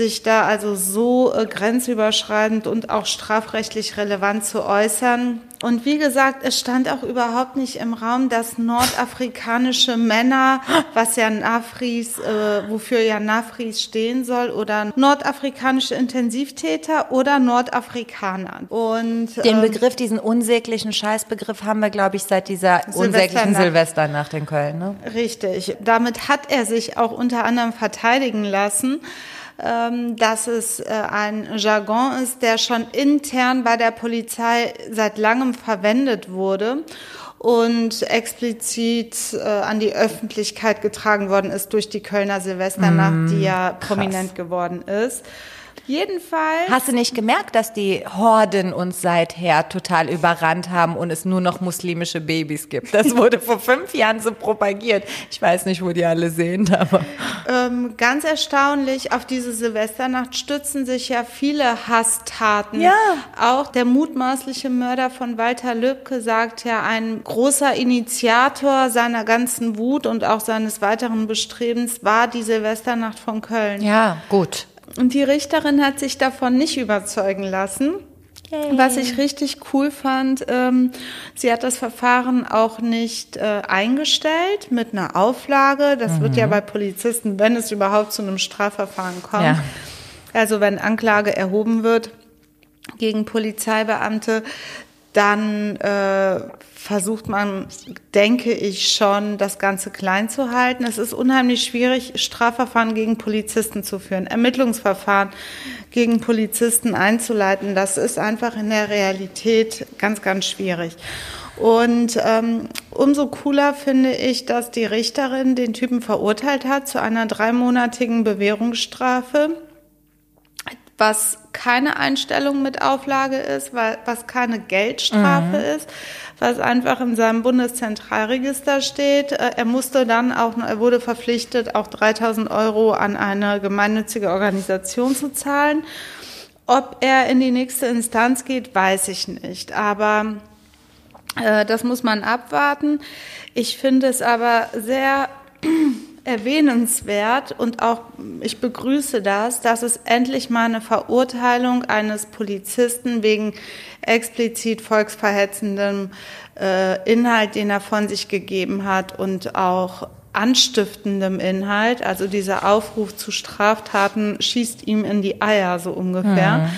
sich da also so äh, grenzüberschreitend und auch strafrechtlich relevant zu äußern. Und wie gesagt, es stand auch überhaupt nicht im Raum, dass nordafrikanische Männer, was ja Nafris, äh, wofür ja Nafris stehen soll, oder nordafrikanische Intensivtäter oder Nordafrikaner. Und Den ähm, Begriff, diesen unsäglichen Scheißbegriff haben wir, glaube ich, seit dieser unsäglichen Silvesternacht. In Köln. Ne? Richtig. Damit hat er sich auch unter anderem verteidigen lassen, dass es äh, ein Jargon ist, der schon intern bei der Polizei seit langem verwendet wurde und explizit äh, an die Öffentlichkeit getragen worden ist durch die Kölner Silvesternacht, die ja prominent geworden ist. Jedenfalls. Hast du nicht gemerkt, dass die Horden uns seither total überrannt haben und es nur noch muslimische Babys gibt? Das wurde vor fünf Jahren so propagiert. Ich weiß nicht, wo die alle sind, aber. Ähm, ganz erstaunlich, auf diese Silvesternacht stützen sich ja viele Hasstaten. Ja. Auch der mutmaßliche Mörder von Walter Lübcke sagt ja, ein großer Initiator seiner ganzen Wut und auch seines weiteren Bestrebens war die Silvesternacht von Köln. Ja, gut. Und die Richterin hat sich davon nicht überzeugen lassen. Was ich richtig cool fand, ähm, sie hat das Verfahren auch nicht äh, eingestellt mit einer Auflage. Das wird ja bei Polizisten, wenn es überhaupt zu einem Strafverfahren kommt, Ja. also wenn Anklage erhoben wird gegen Polizeibeamte, dann äh, versucht man, denke ich schon, das Ganze klein zu halten. Es ist unheimlich schwierig, Strafverfahren gegen Polizisten zu führen, Ermittlungsverfahren gegen Polizisten einzuleiten. Das ist einfach in der Realität ganz, ganz schwierig. Und ähm, umso cooler finde ich, dass die Richterin den Typen verurteilt hat zu einer dreimonatigen Bewährungsstrafe was keine Einstellung mit Auflage ist, was keine Geldstrafe ist, was einfach in seinem Bundeszentralregister steht. Äh, Er musste dann auch, er wurde verpflichtet, auch 3000 Euro an eine gemeinnützige Organisation zu zahlen. Ob er in die nächste Instanz geht, weiß ich nicht. Aber äh, das muss man abwarten. Ich finde es aber sehr erwähnenswert und auch ich begrüße das, dass es endlich mal eine Verurteilung eines Polizisten wegen explizit volksverhetzendem äh, Inhalt, den er von sich gegeben hat und auch anstiftendem Inhalt, also dieser Aufruf zu Straftaten schießt ihm in die Eier so ungefähr,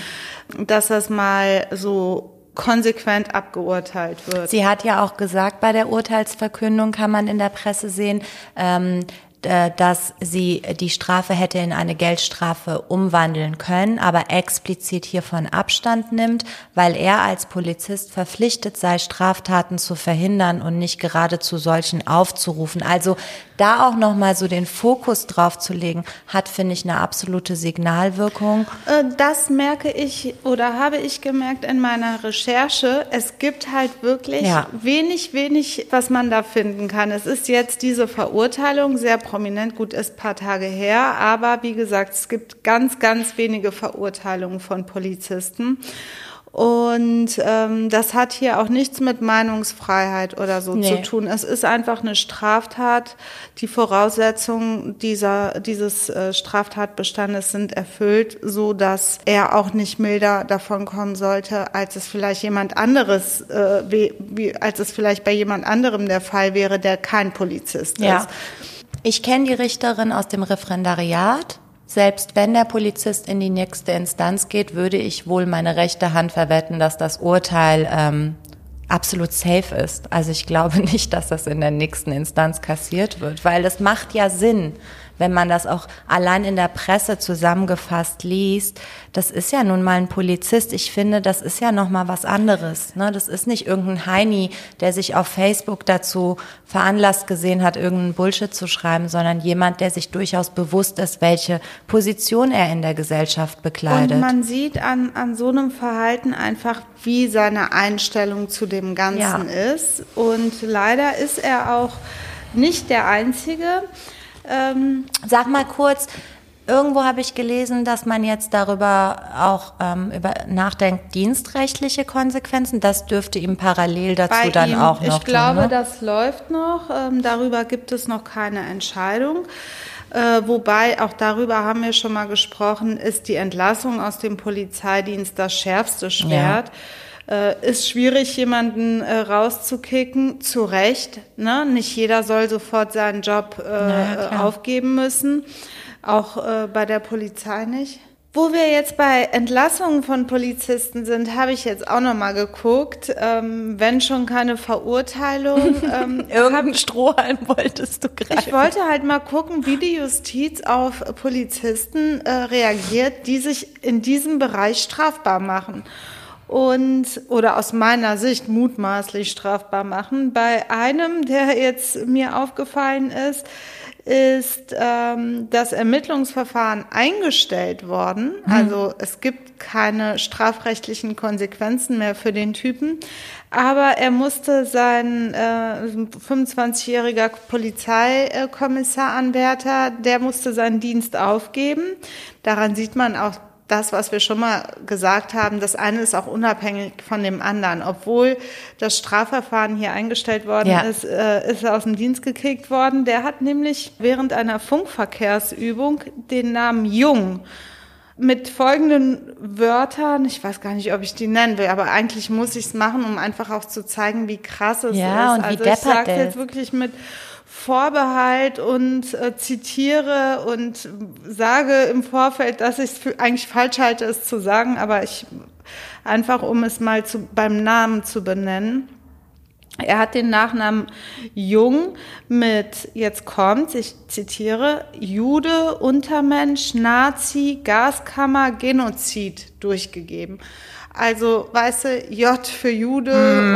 dass das mal so konsequent abgeurteilt wird. Sie hat ja auch gesagt, bei der Urteilsverkündung kann man in der Presse sehen, ähm, dass sie die Strafe hätte in eine Geldstrafe umwandeln können, aber explizit hiervon Abstand nimmt, weil er als Polizist verpflichtet sei, Straftaten zu verhindern und nicht gerade zu solchen aufzurufen. Also da auch nochmal so den Fokus drauf zu legen, hat, finde ich, eine absolute Signalwirkung. Äh, Das merke ich oder habe ich gemerkt in meiner Recherche. Es gibt halt wirklich Ja. wenig, wenig, was man da finden kann. Es ist jetzt diese Verurteilung sehr prominent, gut, ist ein paar Tage her, aber wie gesagt, es gibt ganz, ganz wenige Verurteilungen von Polizisten. Und ähm, das hat hier auch nichts mit Meinungsfreiheit oder so Nee. zu tun. Es ist einfach eine Straftat. Die Voraussetzungen dieser, dieses äh, Straftatbestandes sind erfüllt, so dass er auch nicht milder davon kommen sollte, als es vielleicht jemand anderes, äh, wie, wie, als es vielleicht bei jemand anderem der Fall wäre, der kein Polizist Ja. ist. Ich kenne die Richterin aus dem Referendariat. Selbst wenn der Polizist in die nächste Instanz geht, würde ich wohl meine rechte Hand verwetten, dass das Urteil ähm, absolut safe ist. Also ich glaube nicht, dass das in der nächsten Instanz kassiert wird, weil das macht ja Sinn, wenn man das auch allein in der Presse zusammengefasst liest. Das ist ja nun mal ein Polizist. Ich finde, das ist ja noch mal was anderes. Ne? Das ist nicht irgendein Heini, der sich auf Facebook dazu veranlasst gesehen hat, irgendeinen Bullshit zu schreiben, sondern jemand, der sich durchaus bewusst ist, welche Position er in der Gesellschaft bekleidet. Und man sieht an, an so einem Verhalten einfach, wie seine Einstellung zu dem Ganzen Ja. ist. Und leider ist er auch nicht der Einzige. Ähm, Sag mal kurz, Irgendwo habe ich gelesen, dass man jetzt darüber auch ähm, über nachdenkt, dienstrechtliche Konsequenzen. Das dürfte ihm parallel dazu Bei dann ihm, auch noch Ich glaube, tun, ne? das läuft noch. Ähm, darüber gibt es noch keine Entscheidung. Äh, wobei, auch darüber haben wir schon mal gesprochen, ist die Entlassung aus dem Polizeidienst das schärfste Schwert. Äh, ist schwierig, jemanden äh, rauszukicken, zu Recht. Ne? Nicht jeder soll sofort seinen Job äh, Ja, klar. aufgeben müssen, auch äh, bei der Polizei nicht. Wo wir jetzt bei Entlassungen von Polizisten sind, habe ich jetzt auch noch mal geguckt. Ähm, wenn schon keine Verurteilung. Ähm, Irgendeinen Strohhalm wolltest du gerade. ich wollte halt mal gucken, wie die Justiz auf Polizisten äh, reagiert, die sich in diesem Bereich strafbar machen. Und, oder aus meiner Sicht mutmaßlich strafbar machen. Bei einem, der jetzt mir aufgefallen ist, ist ähm, das Ermittlungsverfahren eingestellt worden. Also es gibt keine strafrechtlichen Konsequenzen mehr für den Typen. Aber er musste sein äh, 25-jähriger Polizeikommissaranwärter, der musste seinen Dienst aufgeben. Daran sieht man auch das, was wir schon mal gesagt haben, das eine ist auch unabhängig von dem anderen. Obwohl das Strafverfahren hier eingestellt worden Ja. ist, äh, ist er aus dem Dienst gekickt worden. Der hat nämlich während einer Funkverkehrsübung den Namen Jung mit folgenden Wörtern, ich weiß gar nicht, ob ich die nennen will, aber eigentlich muss ich es machen, um einfach auch zu zeigen, wie krass es Ja, ist. und wie also ich deppert sage jetzt wirklich mit Vorbehalt und äh, zitiere und sage im Vorfeld, dass ich es eigentlich falsch halte, es zu sagen, aber ich einfach, um es mal zu, beim Namen zu benennen. Er hat den Nachnamen Jung mit, jetzt kommt, ich zitiere, Jude, Untermensch, Nazi, Gaskammer, Genozid durchgegeben. Also, weißt du, J für Jude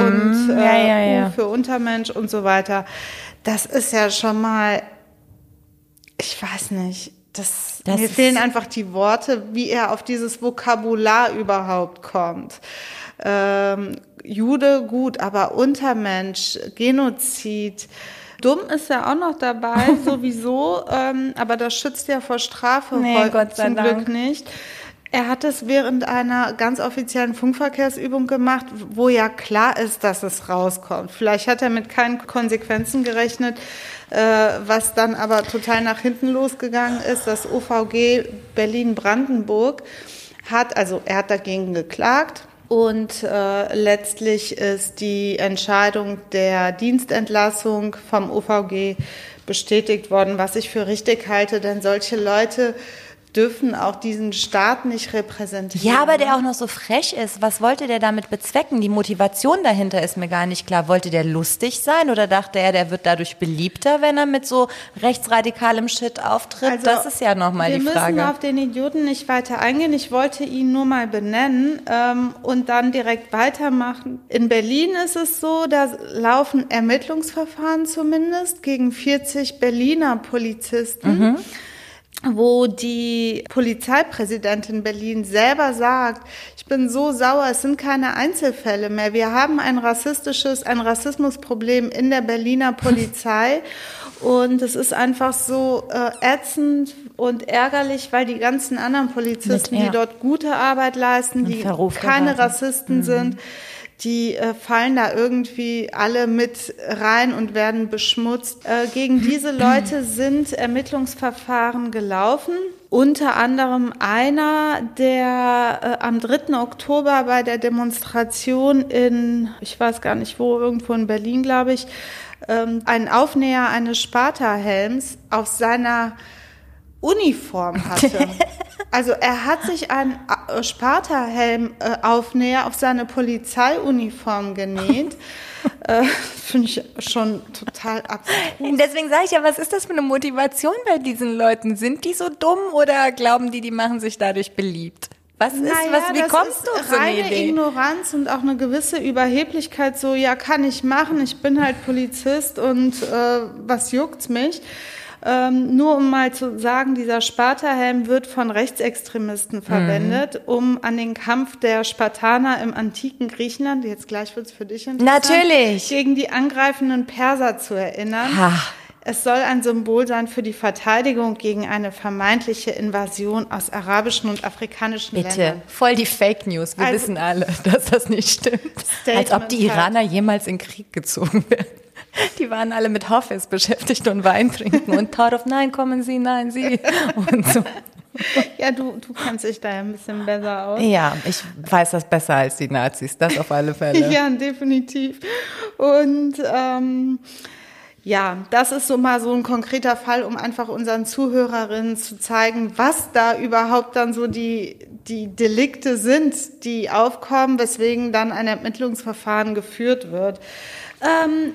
und äh, Mhm. Ja, ja, ja. U für Untermensch und so weiter. Das ist ja schon mal, ich weiß nicht, das, Das mir fehlen einfach die Worte, wie er auf dieses Vokabular überhaupt kommt. Ähm, Jude gut, aber Untermensch, Genozid. Dumm ist ja auch noch dabei, sowieso, ähm, aber das schützt ja vor Strafe Nee, Gott sei zum Dank. Glück nicht. Er hat es während einer ganz offiziellen Funkverkehrsübung gemacht, wo ja klar ist, dass es rauskommt. Vielleicht hat er mit keinen Konsequenzen gerechnet, äh, was dann aber total nach hinten losgegangen ist. Das OVG Berlin-Brandenburg hat, also er hat dagegen geklagt. Und äh, letztlich ist die Entscheidung der Dienstentlassung vom OVG bestätigt worden, was ich für richtig halte, denn solche Leute dürfen auch diesen Staat nicht repräsentieren. Ja, aber der auch noch so frech ist. Was wollte der damit bezwecken? Die Motivation dahinter ist mir gar nicht klar. Wollte der lustig sein oder dachte er, der wird dadurch beliebter, wenn er mit so rechtsradikalem Shit auftritt? Also, das ist ja nochmal die Wir Frage. müssen auf den Idioten nicht weiter eingehen. Ich wollte ihn nur mal benennen ähm, und dann direkt weitermachen. In Berlin ist es so, da laufen Ermittlungsverfahren zumindest gegen 40 Berliner Polizisten. Mhm. Wo die Polizeipräsidentin Berlin selber sagt, ich bin so sauer, es sind keine Einzelfälle mehr. Wir haben ein rassistisches, ein Rassismusproblem in der Berliner Polizei. Und es ist einfach so äh, ätzend und ärgerlich, weil die ganzen anderen Polizisten, Mit- ja. die dort gute Arbeit leisten, die keine. Rassisten sind, die äh, fallen da irgendwie alle mit rein und werden beschmutzt. Äh, gegen diese Leute sind Ermittlungsverfahren gelaufen. Unter anderem einer, der äh, am 3. Oktober bei der Demonstration in, ich weiß gar nicht wo, irgendwo in Berlin, glaube ich, ähm, einen Aufnäher eines Sparta-Helms auf seiner Uniform hatte. Also er hat sich einen äh, Sparta-Helm-Aufnäher auf seine Polizeiuniform genäht. äh, Finde ich schon total absurd. Deswegen sage ich ja, was ist das für eine Motivation bei diesen Leuten? Sind die so dumm oder glauben die, die machen sich dadurch beliebt? Was ist, was, wie kommst ist du auf so eine reine Idee? Ignoranz und auch eine gewisse Überheblichkeit, so, ja, kann ich machen, ich bin halt Polizist und äh, was juckt's mich? Ähm, nur um mal zu sagen, dieser Sparta-Helm wird von Rechtsextremisten verwendet, um an den Kampf der Spartaner im antiken Griechenland, jetzt gleich wird's für dich interessant, Natürlich. gegen die angreifenden Perser zu erinnern. Ha. Es soll ein Symbol sein für die Verteidigung gegen eine vermeintliche Invasion aus arabischen und afrikanischen Bitte, Ländern. voll die Fake News. Wir Also- wissen alle, dass das nicht stimmt. Statement Als ob die halt. Iraner jemals in Krieg gezogen werden. Die waren alle mit Hafiz beschäftigt und Wein trinken und Tarif, nein, kommen Sie, nein, Sie. Und so. Ja, du, du kennst dich da ja ein bisschen besser aus. Ja, ich weiß das besser als die Nazis, das auf alle Fälle. Ja, definitiv. Und ähm, ja, das ist so mal so ein konkreter Fall, um einfach unseren Zuhörerinnen zu zeigen, was da überhaupt dann so die, die Delikte sind, die aufkommen, weswegen dann ein Ermittlungsverfahren geführt wird. Ähm,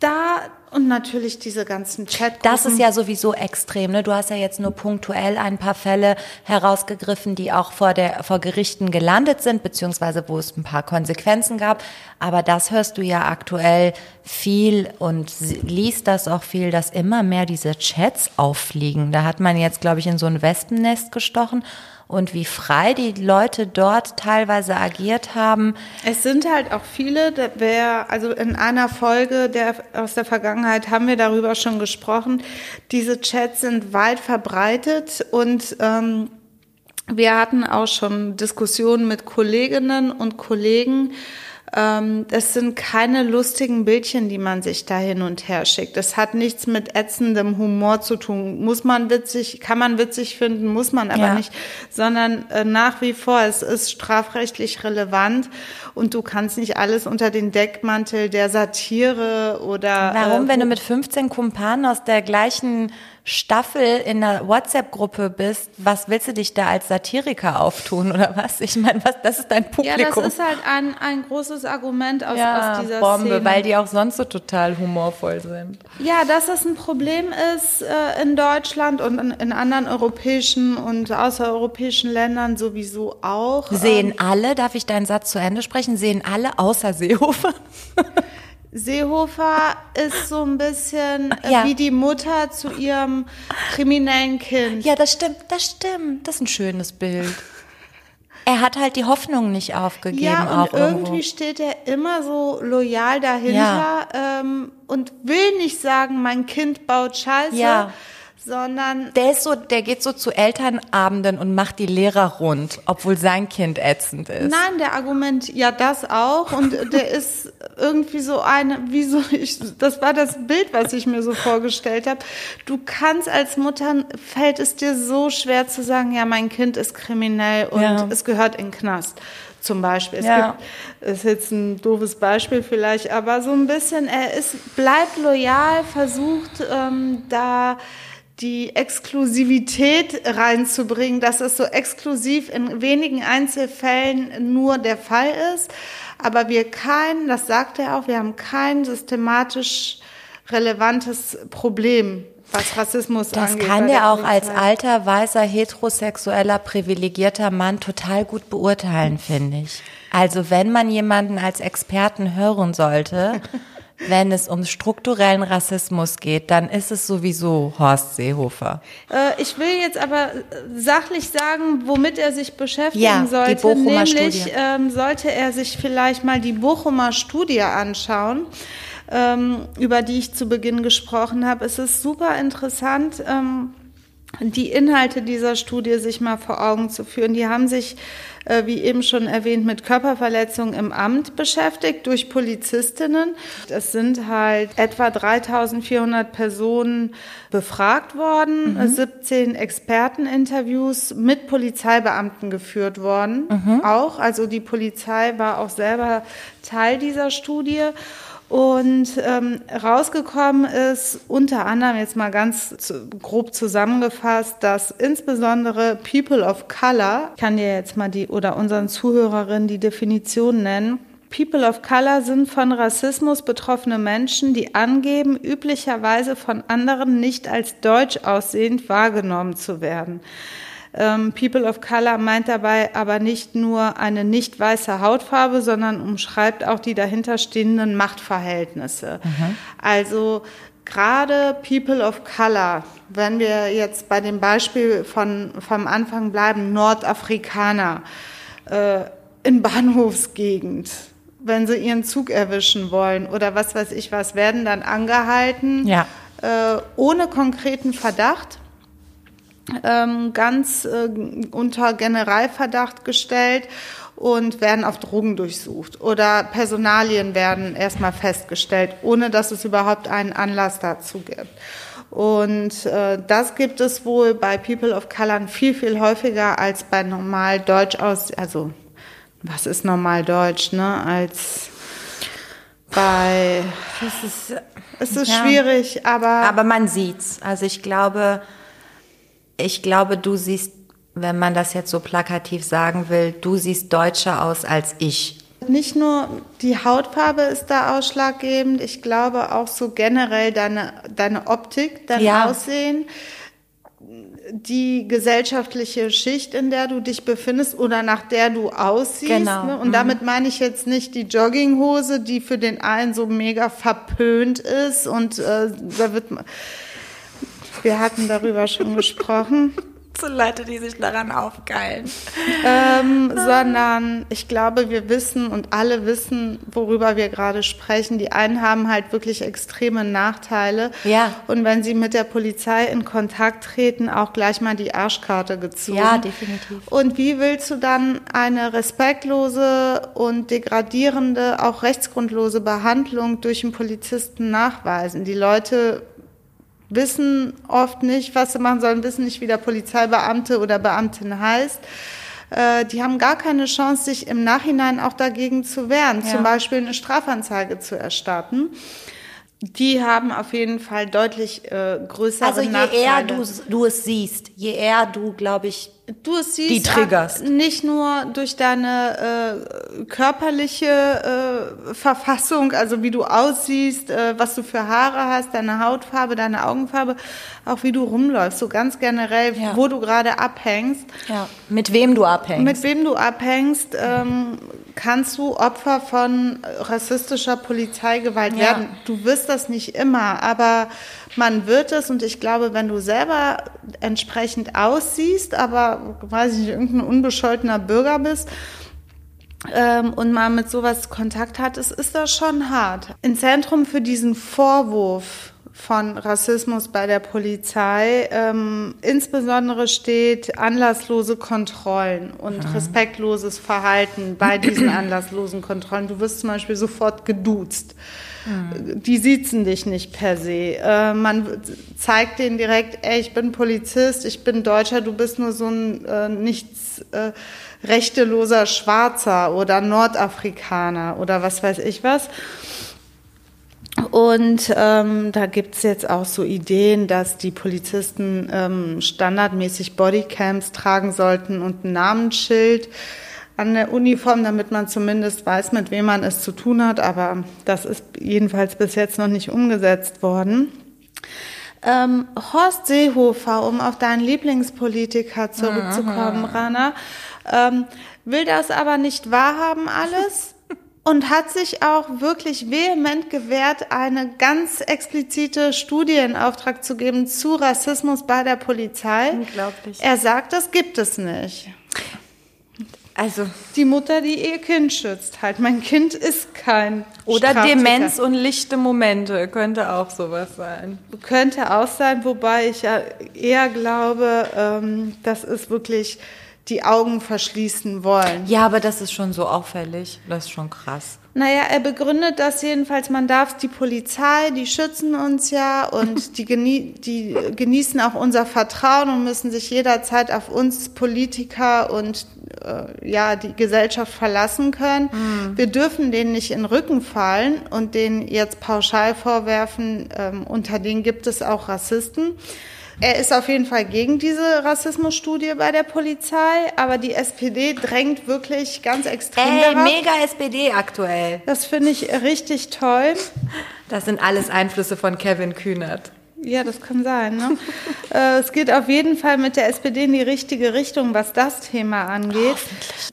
da und natürlich diese ganzen Chatgruppen. Das ist ja sowieso extrem. Ne? Du hast ja jetzt nur punktuell ein paar Fälle herausgegriffen, die auch vor, der, vor Gerichten gelandet sind, beziehungsweise wo es ein paar Konsequenzen gab. Aber das hörst du ja aktuell viel und liest das auch viel, dass immer mehr diese Chats auffliegen. Da hat man jetzt, glaube ich, in so ein Wespennest gestochen. Und wie frei die Leute dort teilweise agiert haben. Es sind halt auch viele, wär, also in einer Folge der, aus der Vergangenheit haben wir darüber schon gesprochen. Diese Chats sind weit verbreitet und ähm, wir hatten auch schon Diskussionen mit Kolleginnen und Kollegen. Ähm, das sind keine lustigen Bildchen, die man sich da hin und her schickt. Das hat nichts mit ätzendem Humor zu tun. Muss man witzig, kann man witzig finden, muss man aber Ja. nicht, sondern äh, nach wie vor, es ist strafrechtlich relevant und du kannst nicht alles unter den Deckmantel der Satire oder Warum, äh, wenn du mit 15 Kumpanen aus der gleichen Staffel in einer WhatsApp-Gruppe bist, was willst du dich da als Satiriker auftun oder was? Ich meine, was, das ist dein ja, das Publikum. ist halt ein, ein großes Argument aus, Ja, aus dieser Bombe, Szene. weil die auch sonst so total humorvoll sind. Ja, dass das ein Problem ist äh, in Deutschland und in, in anderen europäischen und außereuropäischen Ländern sowieso auch. Sehen alle, darf ich deinen Satz zu Ende sprechen, sehen alle außer Seehofer? Seehofer ist so ein bisschen äh, Ja. wie die Mutter zu ihrem kriminellen Kind. Ja, das stimmt, das stimmt. Das ist ein schönes Bild. Er hat halt die Hoffnung nicht aufgegeben. Ja, und irgendwie irgendwo. steht er immer so loyal dahinter ähm, und will nicht sagen, mein Kind baut Scheiße, Ja. Sondern Der ist so, der geht so zu Elternabenden und macht die Lehrer rund, obwohl sein Kind ätzend ist. Nein, der Argument, ja, das auch. Und der ist irgendwie so eine, wie so, ich, das war das Bild, was ich mir so vorgestellt habe. Du kannst als Mutter, fällt es dir so schwer zu sagen, ja, mein Kind ist kriminell und Ja. es gehört in den Knast. Zum Beispiel. Es Ja. gibt, ist jetzt ein doofes Beispiel vielleicht, aber so ein bisschen, er ist, bleibt loyal, versucht ähm, da die Exklusivität reinzubringen, dass es so exklusiv in wenigen Einzelfällen nur der Fall ist. Aber wir kein, das sagt er auch, wir haben kein systematisch relevantes Problem, was Rassismus Das angeht. kann bei der auch als alter, weißer, heterosexueller, privilegierter Mann total gut beurteilen, finde ich. Also wenn man jemanden als Experten hören sollte, wenn es um strukturellen Rassismus geht, dann ist es sowieso Horst Seehofer. Äh, ich will jetzt aber äh, sachlich sagen, womit er sich beschäftigen Ja, die sollte. Bochumer Nämlich Studie. ähm, sollte er sich vielleicht mal die Bochumer Studie anschauen, ähm, über die ich zu Beginn gesprochen habe. Es ist super interessant. Ähm, die Inhalte dieser Studie sich mal vor Augen zu führen. Die haben sich, äh, wie eben schon erwähnt, mit Körperverletzungen im Amt beschäftigt durch Polizistinnen. Es sind halt etwa 3400 Personen befragt worden, äh, 17 Experteninterviews mit Polizeibeamten geführt worden. Auch, also die Polizei war auch selber Teil dieser Studie. Und ähm, rausgekommen ist unter anderem jetzt mal ganz zu, grob zusammengefasst, dass insbesondere People of Color, ich kann dir jetzt mal die oder unseren Zuhörerinnen die Definition nennen. People of Color sind von Rassismus betroffene Menschen, die angeben, üblicherweise von anderen nicht als deutsch aussehend wahrgenommen zu werden. Ähm, People of Color meint dabei aber nicht nur eine nicht weiße Hautfarbe, sondern umschreibt auch die dahinterstehenden Machtverhältnisse. Also gerade People of Color, wenn wir jetzt bei dem Beispiel von, vom Anfang bleiben, Nordafrikaner äh, in Bahnhofsgegend, wenn sie ihren Zug erwischen wollen oder was weiß ich was, werden dann angehalten Ja. äh, ohne konkreten Verdacht ganz äh, unter Generalverdacht gestellt und werden auf Drogen durchsucht oder Personalien werden erstmal festgestellt, ohne dass es überhaupt einen Anlass dazu gibt. Und äh, das gibt es wohl bei People of Color viel, viel häufiger als bei normal Deutsch aus, also was ist normal Deutsch, ne, als bei, Das ist, es ist Ja. schwierig, aber, aber man sieht's. Also ich glaube, ich glaube, du siehst, wenn man das jetzt so plakativ sagen will, du siehst deutscher aus als ich. Nicht nur die Hautfarbe ist da ausschlaggebend, ich glaube auch so generell deine, deine Optik, dein Ja. Aussehen, die gesellschaftliche Schicht, in der du dich befindest oder nach der du aussiehst. Genau. Ne? Und damit meine ich jetzt nicht die Jogginghose, die für den einen so mega verpönt ist und äh, da wird man, wir hatten darüber schon gesprochen. Zu Leute, die sich daran aufgeilen. ähm, sondern ich glaube, wir wissen und alle wissen, worüber wir gerade sprechen. Die einen haben halt wirklich extreme Nachteile. Ja. Und wenn sie mit der Polizei in Kontakt treten, auch gleich mal die Arschkarte gezogen. Ja, definitiv. Und wie willst du dann eine respektlose und degradierende, auch rechtsgrundlose Behandlung durch einen Polizisten nachweisen? Die Leute wissen oft nicht, was sie machen sollen, wissen nicht, wie der Polizeibeamte oder Beamtin heißt. Äh, Die haben gar keine Chance, sich im Nachhinein auch dagegen zu wehren, Ja. zum Beispiel eine Strafanzeige zu erstatten. Die haben auf jeden Fall deutlich äh, größere Also je Nachteile. eher du, du es siehst, je eher du, glaube ich, du es siehst, die triggerst. nicht nur durch deine äh, körperliche äh, Verfassung, also wie du aussiehst, äh, was du für Haare hast, deine Hautfarbe, deine Augenfarbe, auch wie du rumläufst, so ganz generell, Ja. wo du gerade abhängst. ja, mit wem du abhängst. Mit wem du abhängst, ähm, kannst du Opfer von rassistischer Polizeigewalt Ja. werden. Du wirst das nicht immer, aber man wird es und ich glaube, wenn du selber entsprechend aussiehst, aber weiß ich nicht, irgendein unbescholtener Bürger bist, ähm, und mal mit sowas Kontakt hattest, ist das schon hart. Im Zentrum für diesen Vorwurf von Rassismus bei der Polizei ähm, insbesondere steht anlasslose Kontrollen und respektloses Verhalten bei diesen anlasslosen Kontrollen. Du wirst zum Beispiel sofort geduzt. Die siezen dich nicht per se. Äh, man zeigt denen direkt, ey, ich bin Polizist, ich bin Deutscher, du bist nur so ein äh, nichts äh, rechteloser Schwarzer oder Nordafrikaner oder was weiß ich was. Und ähm, da gibt's jetzt auch so Ideen, dass die Polizisten ähm, standardmäßig Bodycams tragen sollten und ein Namensschild an der Uniform, damit man zumindest weiß, mit wem man es zu tun hat. Aber das ist jedenfalls bis jetzt noch nicht umgesetzt worden. Ähm, Horst Seehofer, um auf deinen Lieblingspolitiker zurückzukommen, Rana, ähm, will das aber nicht wahrhaben alles und hat sich auch wirklich vehement gewehrt, eine ganz explizite Studie in Auftrag zu geben zu Rassismus bei der Polizei. Unglaublich. Er sagt, das gibt es nicht. Also Die Mutter, die ihr Kind schützt, halt. Mein Kind ist kein oder. Demenz und lichte Momente könnte auch sowas sein. Könnte auch sein, wobei ich ja eher glaube, ähm, das ist wirklich die Augen verschließen wollen. Ja, aber das ist schon so auffällig. Das ist schon krass. Naja, er begründet das jedenfalls, man darf die Polizei, die schützen uns ja und die, genie die genießen auch unser Vertrauen und müssen sich jederzeit auf uns Politiker und äh, ja, die Gesellschaft verlassen können. Wir dürfen denen nicht in den Rücken fallen und denen jetzt pauschal vorwerfen, ähm, unter denen gibt es auch Rassisten. Er ist auf jeden Fall gegen diese Rassismusstudie bei der Polizei, aber die SPD drängt wirklich ganz extrem Ey, darauf. mega SPD aktuell. Das finde ich richtig toll. Das sind alles Einflüsse von Kevin Kühnert. Ja, das kann sein. Ne? äh, es geht auf jeden Fall mit der SPD in die richtige Richtung, was das Thema angeht.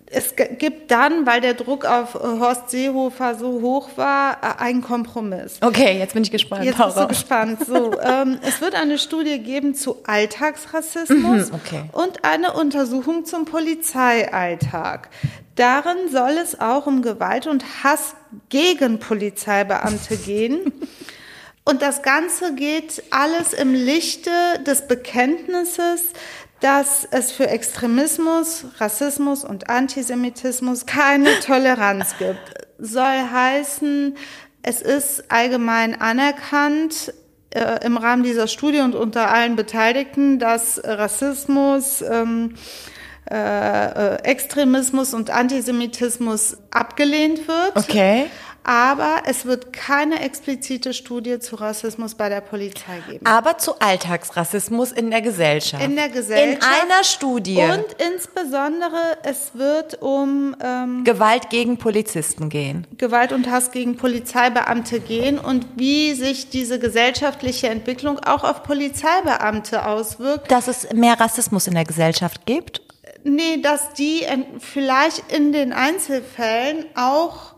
Es gibt dann, weil der Druck auf äh, Horst Seehofer so hoch war, äh, einen Kompromiss. Okay, jetzt bin ich gespannt. Jetzt bist du gespannt. So, ähm, es wird eine Studie geben zu Alltagsrassismus Mhm, okay. und eine Untersuchung zum Polizeialltag. Darin soll es auch um Gewalt und Hass gegen Polizeibeamte gehen. Und das Ganze geht alles im Lichte des Bekenntnisses, dass es für Extremismus, Rassismus und Antisemitismus keine Toleranz gibt. Soll heißen, es ist allgemein anerkannt äh, im Rahmen dieser Studie und unter allen Beteiligten, dass Rassismus, ähm, äh, äh Extremismus und Antisemitismus abgelehnt wird. Okay aber es wird keine explizite Studie zu Rassismus bei der Polizei geben. Aber zu Alltagsrassismus in der Gesellschaft. In der Gesellschaft. In einer Studie. Und insbesondere, es wird um ähm, Gewalt gegen Polizisten gehen. Gewalt und Hass gegen Polizeibeamte gehen und wie sich diese gesellschaftliche Entwicklung auch auf Polizeibeamte auswirkt. Dass es mehr Rassismus in der Gesellschaft gibt? Nee, dass die vielleicht in den Einzelfällen auch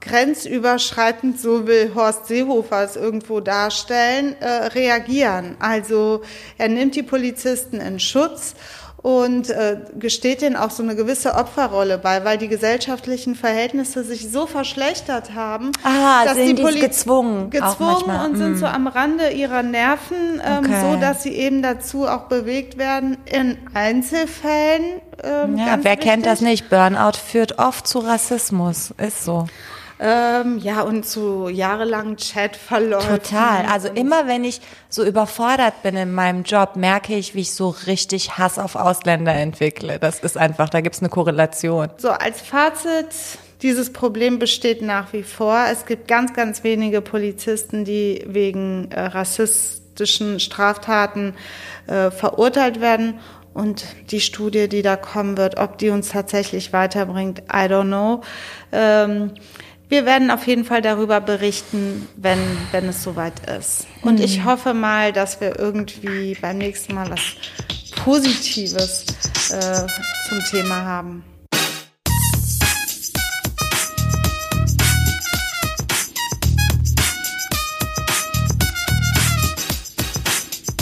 grenzüberschreitend, so will Horst Seehofer es irgendwo darstellen, äh, reagieren. Also er nimmt die Polizisten in Schutz und äh, gesteht denen auch so eine gewisse Opferrolle bei, weil die gesellschaftlichen Verhältnisse sich so verschlechtert haben, ah, dass sind die Polizei gezwungen, gezwungen und sind mm. so am Rande ihrer Nerven, ähm, okay. so dass sie eben dazu auch bewegt werden, in Einzelfällen. Ähm, ja, wer wichtig, kennt das nicht? Burnout führt oft zu Rassismus, ist so. Ähm, ja, und zu jahrelangen Chatverläufen. Total. Also immer wenn ich so überfordert bin in meinem Job, merke ich, wie ich so richtig Hass auf Ausländer entwickle. Das ist einfach, da gibt's eine Korrelation. So, als Fazit, dieses Problem besteht nach wie vor. Es gibt ganz, ganz wenige Polizisten, die wegen äh, rassistischen Straftaten äh, verurteilt werden. Und die Studie, die da kommen wird, ob die uns tatsächlich weiterbringt, I don't know. Ähm, wir werden auf jeden Fall darüber berichten, wenn, wenn es soweit ist. Und ich mhm. hoffe mal, dass wir irgendwie beim nächsten Mal was Positives äh, zum Thema haben.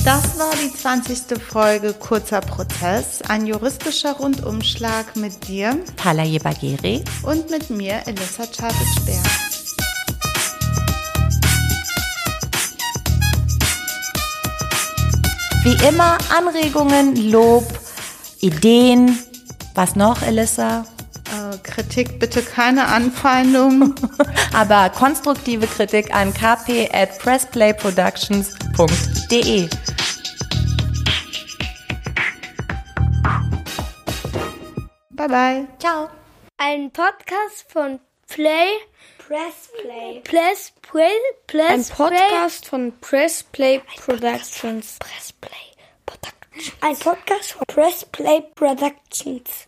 Das war die 20. Folge Kurzer Prozess, ein juristischer Rundumschlag mit dir, Palaye Bageri und mit mir, Elissa Czapic-Bär. Wie immer Anregungen, Lob, Ideen. Was noch, Elissa? Äh, Kritik bitte keine Anfeindung. Aber konstruktive Kritik an kp at pressplayproductions.de. Bye bye. Ciao. Ein Podcast von Play Press Play. Press Play. Press Ein Podcast Play. von Press Play Productions. Press Play Productions. Ein Podcast von Press Play Productions.